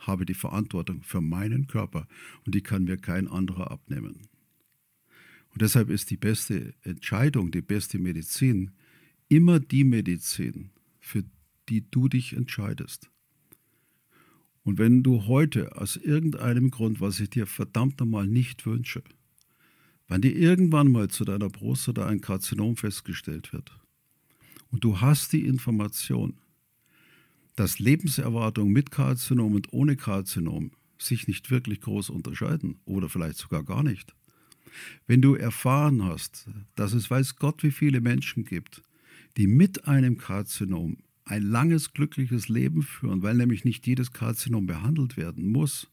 habe die Verantwortung für meinen Körper und die kann mir kein anderer abnehmen. Und deshalb ist die beste Entscheidung, die beste Medizin immer die Medizin, für die du dich entscheidest. Und wenn du heute aus irgendeinem Grund, was ich dir verdammt nochmal nicht wünsche, wenn dir irgendwann mal zu deiner Brust oder ein Karzinom festgestellt wird und du hast die Information, dass Lebenserwartung mit Karzinom und ohne Karzinom sich nicht wirklich groß unterscheiden oder vielleicht sogar gar nicht. Wenn du erfahren hast, dass es weiß Gott, wie viele Menschen gibt, die mit einem Karzinom ein langes, glückliches Leben führen, weil nämlich nicht jedes Karzinom behandelt werden muss.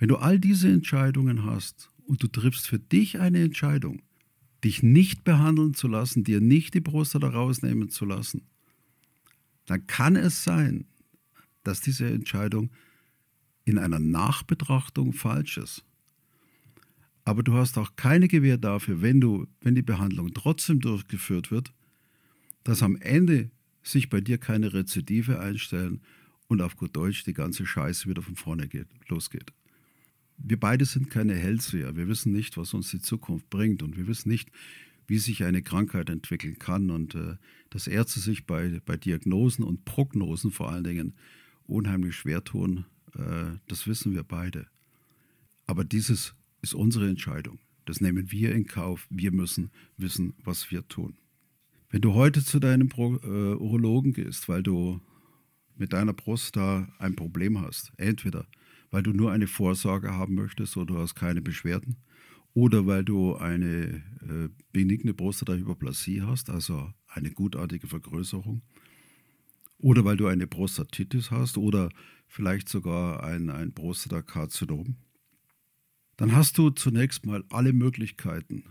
Wenn du all diese Entscheidungen hast und du triffst für dich eine Entscheidung, dich nicht behandeln zu lassen, dir nicht die Brust rausnehmen zu lassen, dann kann es sein, dass diese Entscheidung in einer Nachbetrachtung falsch ist. Aber du hast auch keine Gewähr dafür, wenn, du, wenn die Behandlung trotzdem durchgeführt wird, dass am Ende sich bei dir keine Rezidive einstellen und auf gut Deutsch die ganze Scheiße wieder von vorne geht, losgeht. Wir beide sind keine Hellseher. Wir wissen nicht, was uns die Zukunft bringt und wir wissen nicht, wie sich eine Krankheit entwickeln kann und äh, dass Ärzte sich bei, bei Diagnosen und Prognosen vor allen Dingen unheimlich schwer tun, äh, das wissen wir beide. Aber dieses ist unsere Entscheidung. Das nehmen wir in Kauf. Wir müssen wissen, was wir tun. Wenn du heute zu deinem Pro, äh, Urologen gehst, weil du mit deiner Brust da ein Problem hast, entweder weil du nur eine Vorsorge haben möchtest oder du hast keine Beschwerden, oder weil du eine äh, benigne Prostatahyperplasie hast, also eine gutartige Vergrößerung, oder weil du eine Prostatitis hast oder vielleicht sogar ein, ein Prostatakarzinom, dann hast du zunächst mal alle Möglichkeiten,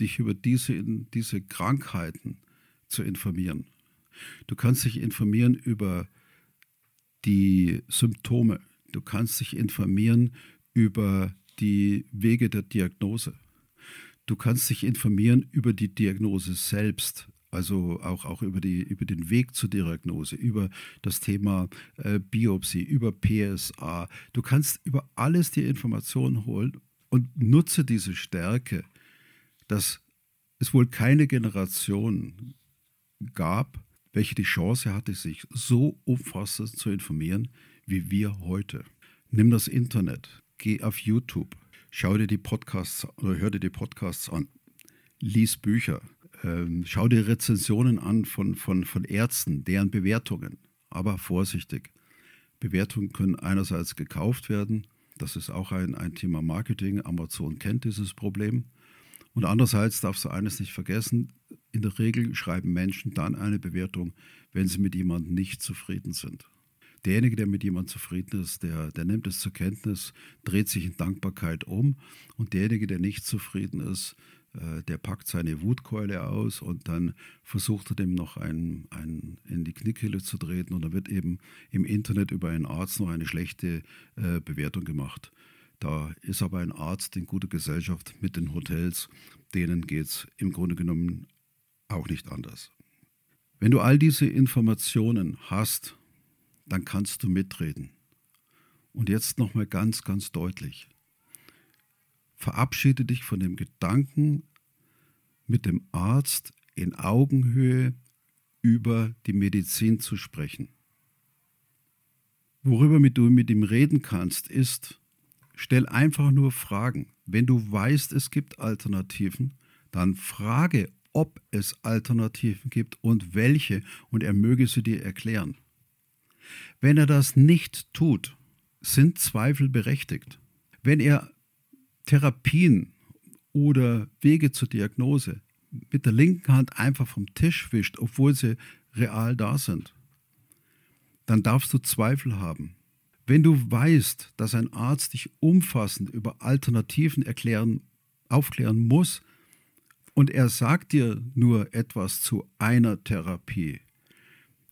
dich über diese, diese Krankheiten zu informieren. Du kannst dich informieren über die Symptome. Du kannst dich informieren über die Wege der Diagnose. Du kannst dich informieren über die Diagnose selbst, also auch, auch über, die, über den Weg zur Diagnose, über das Thema äh, Biopsie, über PSA. Du kannst über alles die Informationen holen und nutze diese Stärke, dass es wohl keine Generation gab, welche die Chance hatte, sich so umfassend zu informieren wie wir heute. Nimm das Internet, geh auf YouTube, schau dir die Podcasts oder hör dir die Podcasts an, lies Bücher, ähm, schau dir Rezensionen an von, von, von Ärzten, deren Bewertungen. Aber vorsichtig. Bewertungen können einerseits gekauft werden, das ist auch ein, ein Thema Marketing. Amazon kennt dieses Problem. Und andererseits darfst du eines nicht vergessen, in der Regel schreiben Menschen dann eine Bewertung, wenn sie mit jemandem nicht zufrieden sind. Derjenige, der mit jemandem zufrieden ist, der, der nimmt es zur Kenntnis, dreht sich in Dankbarkeit um und derjenige, der nicht zufrieden ist, äh, der packt seine Wutkeule aus und dann versucht er dem noch einen, einen in die Knickkehle zu treten und dann wird eben im Internet über einen Arzt noch eine schlechte äh, Bewertung gemacht. Da ist aber ein Arzt in guter Gesellschaft mit den Hotels, denen geht es im Grunde genommen auch nicht anders. Wenn du all diese Informationen hast, dann kannst du mitreden. Und jetzt nochmal ganz, ganz deutlich. Verabschiede dich von dem Gedanken, mit dem Arzt in Augenhöhe über die Medizin zu sprechen. Worüber du mit ihm reden kannst, ist, stell einfach nur Fragen. Wenn du weißt, es gibt Alternativen, dann frage, ob es Alternativen gibt und welche, und er möge sie dir erklären. Wenn er das nicht tut, sind Zweifel berechtigt. Wenn er Therapien oder Wege zur Diagnose mit der linken Hand einfach vom Tisch wischt, obwohl sie real da sind, dann darfst du Zweifel haben. Wenn du weißt, dass ein Arzt dich umfassend über Alternativen erklären, aufklären muss und er sagt dir nur etwas zu einer Therapie,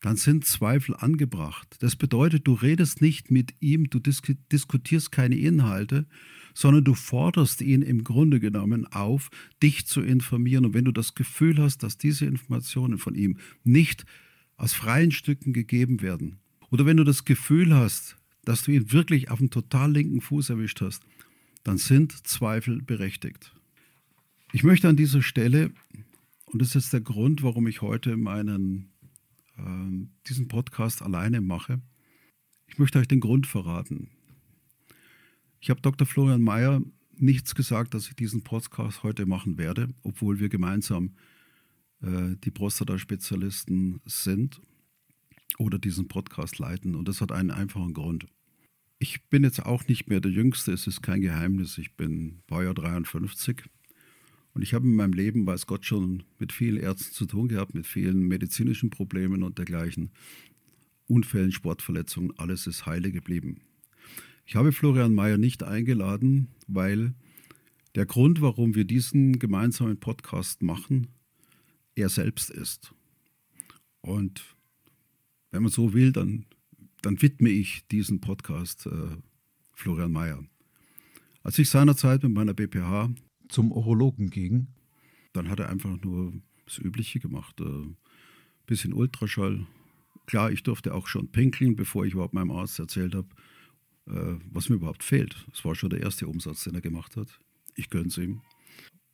dann sind Zweifel angebracht. Das bedeutet, du redest nicht mit ihm, du diskutierst keine Inhalte, sondern du forderst ihn im Grunde genommen auf, dich zu informieren. Und wenn du das Gefühl hast, dass diese Informationen von ihm nicht aus freien Stücken gegeben werden, oder wenn du das Gefühl hast, dass du ihn wirklich auf dem total linken Fuß erwischt hast, dann sind Zweifel berechtigt. Ich möchte an dieser Stelle, und das ist der Grund, warum ich heute meinen diesen Podcast alleine mache. Ich möchte euch den Grund verraten. Ich habe Dr. Florian Mayer nichts gesagt, dass ich diesen Podcast heute machen werde, obwohl wir gemeinsam äh, die Prostata-Spezialisten sind oder diesen Podcast leiten. Und das hat einen einfachen Grund. Ich bin jetzt auch nicht mehr der Jüngste, es ist kein Geheimnis. Ich bin Baujahr 53 und ich habe in meinem Leben, weiß Gott, schon mit vielen Ärzten zu tun gehabt, mit vielen medizinischen Problemen und dergleichen. Unfällen, Sportverletzungen, alles ist heile geblieben. Ich habe Florian Mayer nicht eingeladen, weil der Grund, warum wir diesen gemeinsamen Podcast machen, er selbst ist. Und wenn man so will, dann, dann widme ich diesen Podcast äh, Florian Mayer. Als ich seinerzeit mit meiner BPH zum Urologen ging, dann hat er einfach nur das Übliche gemacht. Ein äh, bisschen Ultraschall. Klar, ich durfte auch schon pinkeln, bevor ich überhaupt meinem Arzt erzählt habe, äh, was mir überhaupt fehlt. Das war schon der erste Umsatz, den er gemacht hat. Ich gönne es ihm.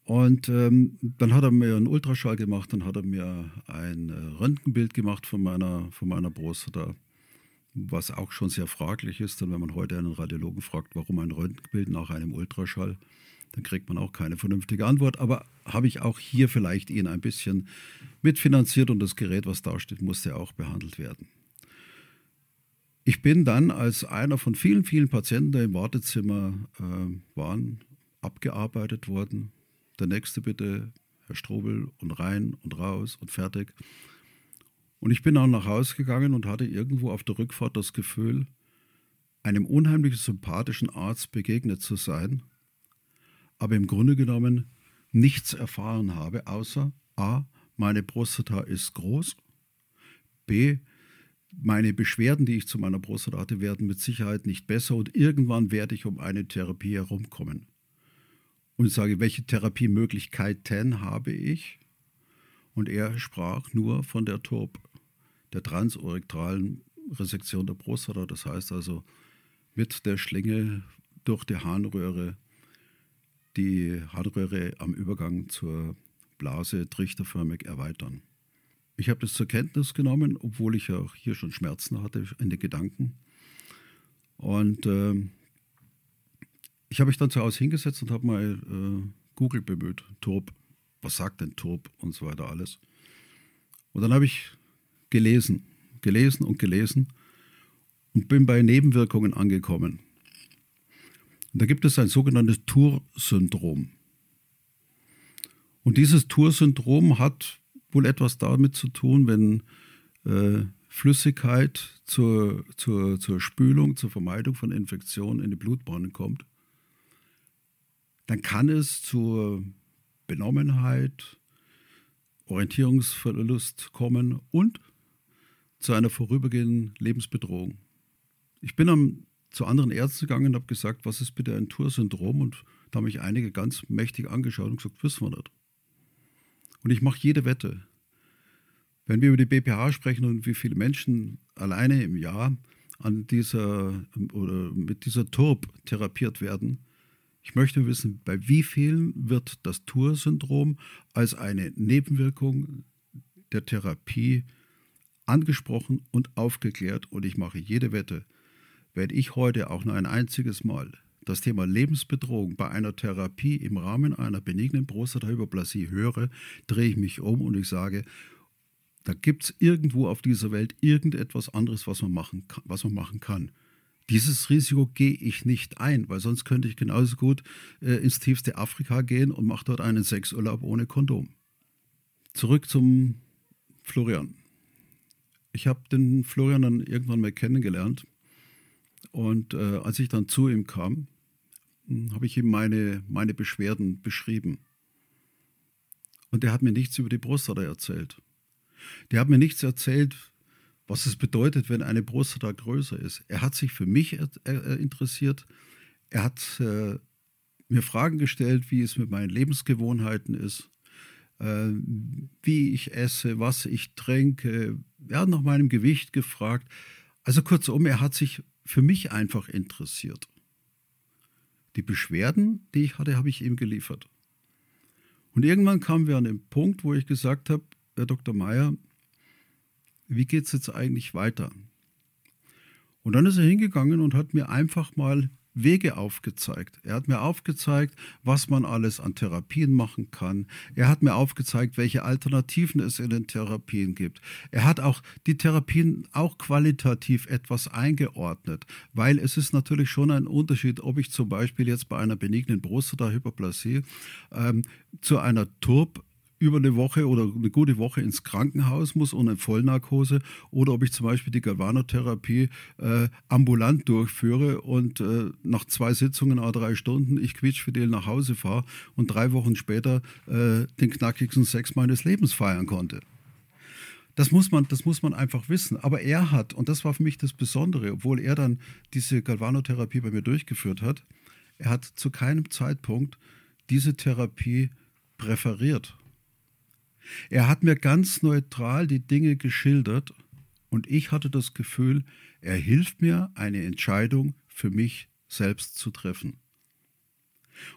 Und ähm, dann hat er mir einen Ultraschall gemacht, dann hat er mir ein äh, Röntgenbild gemacht von meiner, von meiner Prostata, was auch schon sehr fraglich ist. Denn wenn man heute einen Radiologen fragt, warum ein Röntgenbild nach einem Ultraschall, dann kriegt man auch keine vernünftige Antwort. Aber habe ich auch hier vielleicht ihn ein bisschen mitfinanziert und das Gerät, was da steht, musste auch behandelt werden. Ich bin dann als einer von vielen, vielen Patienten, die im Wartezimmer äh, waren, abgearbeitet worden. Der nächste bitte, Herr Strobel, und rein und raus und fertig. Und ich bin auch nach Hause gegangen und hatte irgendwo auf der Rückfahrt das Gefühl, einem unheimlich sympathischen Arzt begegnet zu sein, aber im Grunde genommen nichts erfahren habe, außer a, meine Prostata ist groß, b, meine Beschwerden, die ich zu meiner Prostata hatte, werden mit Sicherheit nicht besser und irgendwann werde ich um eine Therapie herumkommen. Und ich sage, welche Therapiemöglichkeiten habe ich? Und er sprach nur von der TURP, der transurektalen Resektion der Prostata. Das heißt also mit der Schlinge durch die Harnröhre die Harnröhre am Übergang zur Blase trichterförmig erweitern. Ich habe das zur Kenntnis genommen, obwohl ich auch hier schon Schmerzen hatte in den Gedanken. Und äh, ich habe mich dann zu Hause hingesetzt und habe mal äh, Google bemüht, Turb, was sagt denn Turb und so weiter alles. Und dann habe ich gelesen, gelesen und gelesen und bin bei Nebenwirkungen angekommen. Und da gibt es ein sogenanntes Tour-Syndrom. Und dieses Tour-Syndrom hat wohl etwas damit zu tun, wenn äh, Flüssigkeit zur, zur, zur Spülung, zur Vermeidung von Infektionen in die Blutbahnen kommt, dann kann es zur Benommenheit, Orientierungsverlust kommen und zu einer vorübergehenden Lebensbedrohung. Ich bin am, zu anderen Ärzten gegangen und habe gesagt, was ist bitte ein Tour-Syndrom? Und da haben mich einige ganz mächtig angeschaut und gesagt, wissen wir nicht. Und ich mache jede Wette. Wenn wir über die BPH sprechen und wie viele Menschen alleine im Jahr an dieser oder mit dieser TURB therapiert werden, ich möchte wissen, bei wie vielen wird das Tour-Syndrom als eine Nebenwirkung der Therapie angesprochen und aufgeklärt und ich mache jede Wette, wenn ich heute auch nur ein einziges Mal das Thema Lebensbedrohung bei einer Therapie im Rahmen einer benignen Prostatahyperplasie höre, drehe ich mich um und ich sage, da gibt es irgendwo auf dieser Welt irgendetwas anderes, was man machen kann. Was man machen kann. Dieses Risiko gehe ich nicht ein, weil sonst könnte ich genauso gut äh, ins tiefste Afrika gehen und mache dort einen Sexurlaub ohne Kondom. Zurück zum Florian. Ich habe den Florian dann irgendwann mal kennengelernt und äh, als ich dann zu ihm kam, hm, habe ich ihm meine, meine Beschwerden beschrieben. Und er hat mir nichts über die Prostata erzählt. Der hat mir nichts erzählt, was es bedeutet, wenn eine Prostata größer ist. Er hat sich für mich interessiert. Er hat äh, mir Fragen gestellt, wie es mit meinen Lebensgewohnheiten ist, äh, wie ich esse, was ich trinke. Er hat nach meinem Gewicht gefragt. Also kurzum, er hat sich für mich einfach interessiert. Die Beschwerden, die ich hatte, habe ich ihm geliefert. Und irgendwann kamen wir an den Punkt, wo ich gesagt habe, Herr Dr. Meyer, wie geht es jetzt eigentlich weiter? Und dann ist er hingegangen und hat mir einfach mal Wege aufgezeigt. Er hat mir aufgezeigt, was man alles an Therapien machen kann. Er hat mir aufgezeigt, welche Alternativen es in den Therapien gibt. Er hat auch die Therapien auch qualitativ etwas eingeordnet, weil es ist natürlich schon ein Unterschied, ob ich zum Beispiel jetzt bei einer benignen Prostata-Hyperplasie ähm, zu einer TURB über eine Woche oder eine gute Woche ins Krankenhaus muss ohne Vollnarkose oder ob ich zum Beispiel die Galvanotherapie äh, ambulant durchführe und äh, nach zwei Sitzungen a drei Stunden ich quietschfidel nach Hause fahre und drei Wochen später äh, den knackigsten Sex meines Lebens feiern konnte. Das muss, man, das muss man einfach wissen. Aber er hat, und das war für mich das Besondere, obwohl er dann diese Galvanotherapie bei mir durchgeführt hat, er hat zu keinem Zeitpunkt diese Therapie präferiert. Er hat mir ganz neutral die Dinge geschildert und ich hatte das Gefühl, er hilft mir, eine Entscheidung für mich selbst zu treffen.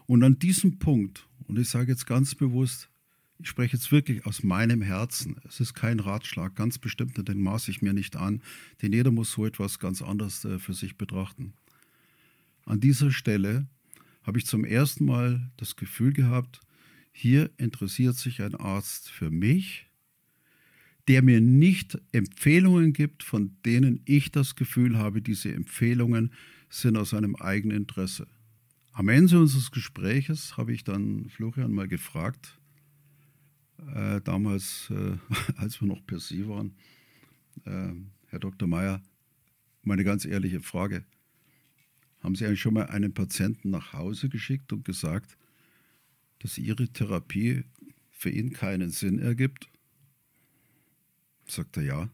Und an diesem Punkt, und ich sage jetzt ganz bewusst, ich spreche jetzt wirklich aus meinem Herzen. Es ist kein Ratschlag, ganz bestimmt, den maße ich mir nicht an, denn jeder muss so etwas ganz anders äh, für sich betrachten. An dieser Stelle habe ich zum ersten Mal das Gefühl gehabt, hier interessiert sich ein Arzt für mich, der mir nicht Empfehlungen gibt, von denen ich das Gefühl habe, diese Empfehlungen sind aus einem eigenen Interesse. Am Ende unseres Gespräches habe ich dann Florian mal gefragt, äh, damals, äh, als wir noch per Sie waren, äh, Herr Dr. Meyer, meine ganz ehrliche Frage. Haben Sie eigentlich schon mal einen Patienten nach Hause geschickt und gesagt, dass ihre Therapie für ihn keinen Sinn ergibt? Sagt er ja.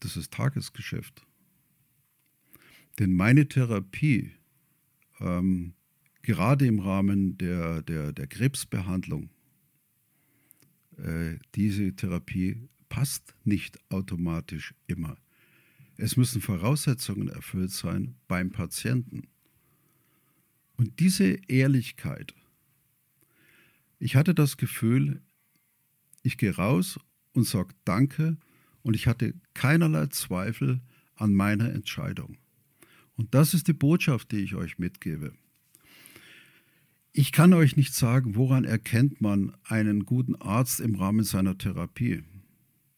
Das ist Tagesgeschäft. Denn meine Therapie, ähm, gerade im Rahmen der, der, der Krebsbehandlung, äh, diese Therapie passt nicht automatisch immer. Es müssen Voraussetzungen erfüllt sein beim Patienten. Und diese Ehrlichkeit, ich hatte das Gefühl, ich gehe raus und sage Danke und ich hatte keinerlei Zweifel an meiner Entscheidung. Und das ist die Botschaft, die ich euch mitgebe. Ich kann euch nicht sagen, woran erkennt man einen guten Arzt im Rahmen seiner Therapie.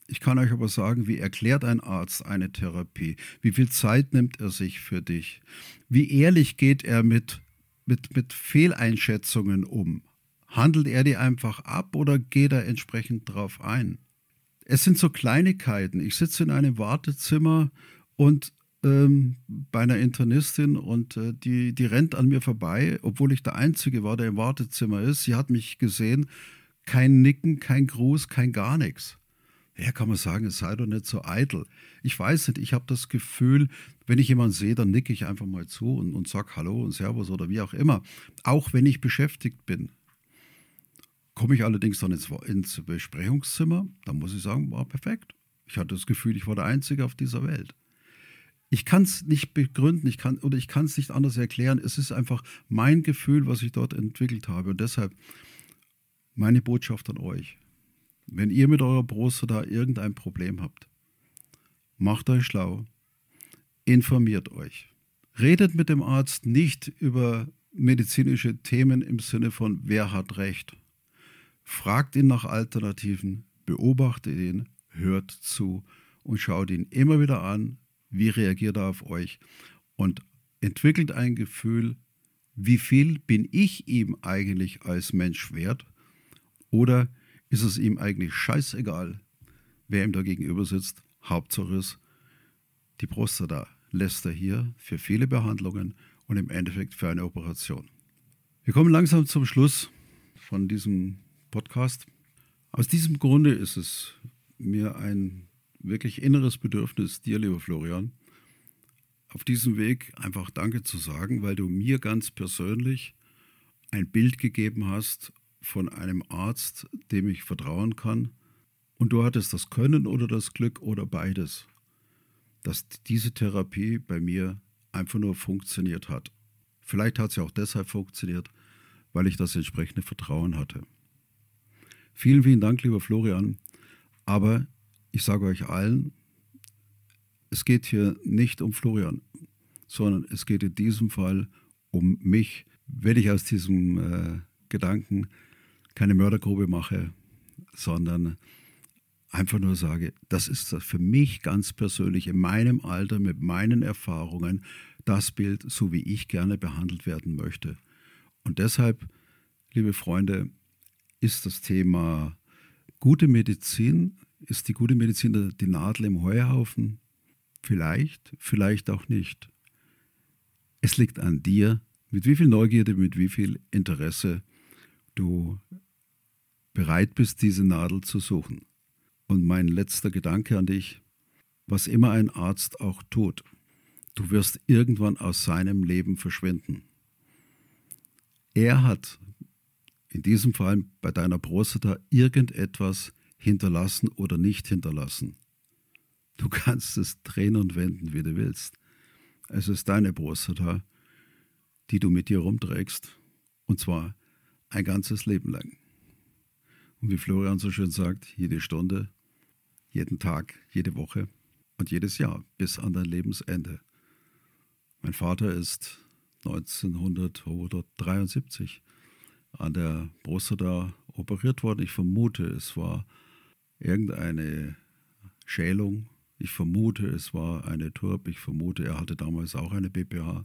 Ich kann euch aber sagen, wie erklärt ein Arzt eine Therapie? Wie viel Zeit nimmt er sich für dich? Wie ehrlich geht er mit, mit, mit Fehleinschätzungen um? Handelt er die einfach ab oder geht er entsprechend drauf ein? Es sind so Kleinigkeiten. Ich sitze in einem Wartezimmer und ähm, bei einer Internistin und äh, die, die rennt an mir vorbei, obwohl ich der Einzige war, der im Wartezimmer ist. Sie hat mich gesehen, kein Nicken, kein Gruß, kein gar nichts. Ja, kann man sagen, es sei doch nicht so eitel. Ich weiß nicht, ich habe das Gefühl, wenn ich jemanden sehe, dann nicke ich einfach mal zu und, und sage Hallo und Servus oder wie auch immer. Auch wenn ich beschäftigt bin. Komme ich allerdings dann ins, ins Besprechungszimmer, dann muss ich sagen, war perfekt. Ich hatte das Gefühl, ich war der Einzige auf dieser Welt. Ich kann es nicht begründen, ich kann oder ich kann es nicht anders erklären. Es ist einfach mein Gefühl, was ich dort entwickelt habe. Und deshalb meine Botschaft an euch. Wenn ihr mit eurer Prostata irgendein Problem habt, macht euch schlau, informiert euch. Redet mit dem Arzt nicht über medizinische Themen im Sinne von, wer hat Recht. Fragt ihn nach Alternativen, beobachtet ihn, hört zu und schaut ihn immer wieder an, wie reagiert er auf euch und entwickelt ein Gefühl, wie viel bin ich ihm eigentlich als Mensch wert oder ist es ihm eigentlich scheißegal, wer ihm da gegenüber sitzt. Hauptsache ist, die Prostata lässt er hier für viele Behandlungen und im Endeffekt für eine Operation. Wir kommen langsam zum Schluss von diesem Podcast. Aus diesem Grunde ist es mir ein wirklich inneres Bedürfnis, dir, lieber Florian, auf diesem Weg einfach Danke zu sagen, weil du mir ganz persönlich ein Bild gegeben hast von einem Arzt, dem ich vertrauen kann. Und du hattest das Können oder das Glück oder beides, dass diese Therapie bei mir einfach nur funktioniert hat. Vielleicht hat sie auch deshalb funktioniert, weil ich das entsprechende Vertrauen hatte. Vielen, vielen Dank, lieber Florian. Aber ich sage euch allen, es geht hier nicht um Florian, sondern es geht in diesem Fall um mich, wenn ich aus diesem äh, Gedanken keine Mördergrube mache, sondern einfach nur sage, das ist für mich ganz persönlich in meinem Alter mit meinen Erfahrungen das Bild, so wie ich gerne behandelt werden möchte. Und deshalb, liebe Freunde, ist das Thema gute Medizin ist die gute Medizin die Nadel im Heuhaufen? Vielleicht, vielleicht auch nicht. Es liegt an dir, mit wie viel Neugierde, mit wie viel Interesse du bereit bist, diese Nadel zu suchen. Und mein letzter Gedanke an dich, was immer ein Arzt auch tut, du wirst irgendwann aus seinem Leben verschwinden. Er hat in diesem Fall bei deiner Prostata irgendetwas hinterlassen oder nicht hinterlassen. Du kannst es drehen und wenden, wie du willst. Es ist deine Prostata, die du mit dir rumträgst. Und zwar ein ganzes Leben lang. Und wie Florian so schön sagt, jede Stunde, jeden Tag, jede Woche und jedes Jahr bis an dein Lebensende. Mein Vater ist 1973 an der Prostata operiert worden. Ich vermute, es war irgendeine Schälung. Ich vermute, es war eine Turb. Ich vermute, er hatte damals auch eine BPH.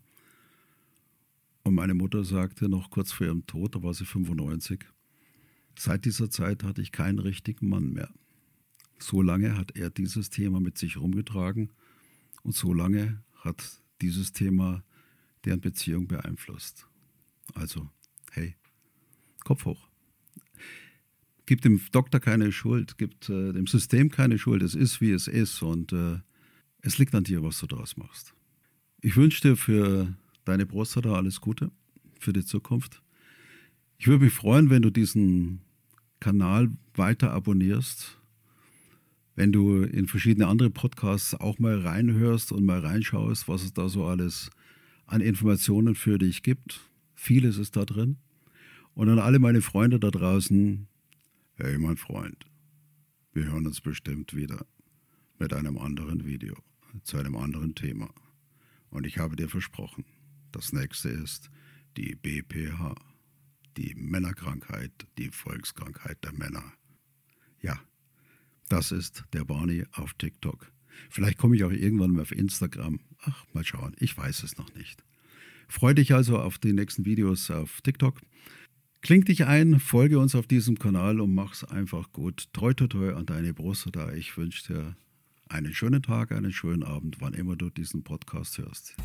Und meine Mutter sagte noch kurz vor ihrem Tod, da war sie 95, seit dieser Zeit hatte ich keinen richtigen Mann mehr. So lange hat er dieses Thema mit sich rumgetragen und so lange hat dieses Thema deren Beziehung beeinflusst. Also, hey, Kopf hoch gibt dem Doktor keine Schuld, gibt äh, dem System keine Schuld. Es ist, wie es ist und äh, es liegt an dir, was du daraus machst. Ich wünsche dir für deine Prostata alles Gute für die Zukunft. Ich würde mich freuen, wenn du diesen Kanal weiter abonnierst, wenn du in verschiedene andere Podcasts auch mal reinhörst und mal reinschaust, was es da so alles an Informationen für dich gibt. Vieles ist da drin. Und an alle meine Freunde da draußen, Hey mein Freund, wir hören uns bestimmt wieder mit einem anderen Video, zu einem anderen Thema. Und ich habe dir versprochen, das nächste ist die BPH, die Männerkrankheit, die Volkskrankheit der Männer. Ja, das ist der Barney auf TikTok. Vielleicht komme ich auch irgendwann mal auf Instagram. Ach, mal schauen, ich weiß es noch nicht. Freue dich also auf die nächsten Videos auf TikTok. Kling dich ein, folge uns auf diesem Kanal und mach's einfach gut. Treu, treu, treu an deine Brust. Da ich wünsche dir einen schönen Tag, einen schönen Abend, wann immer du diesen Podcast hörst.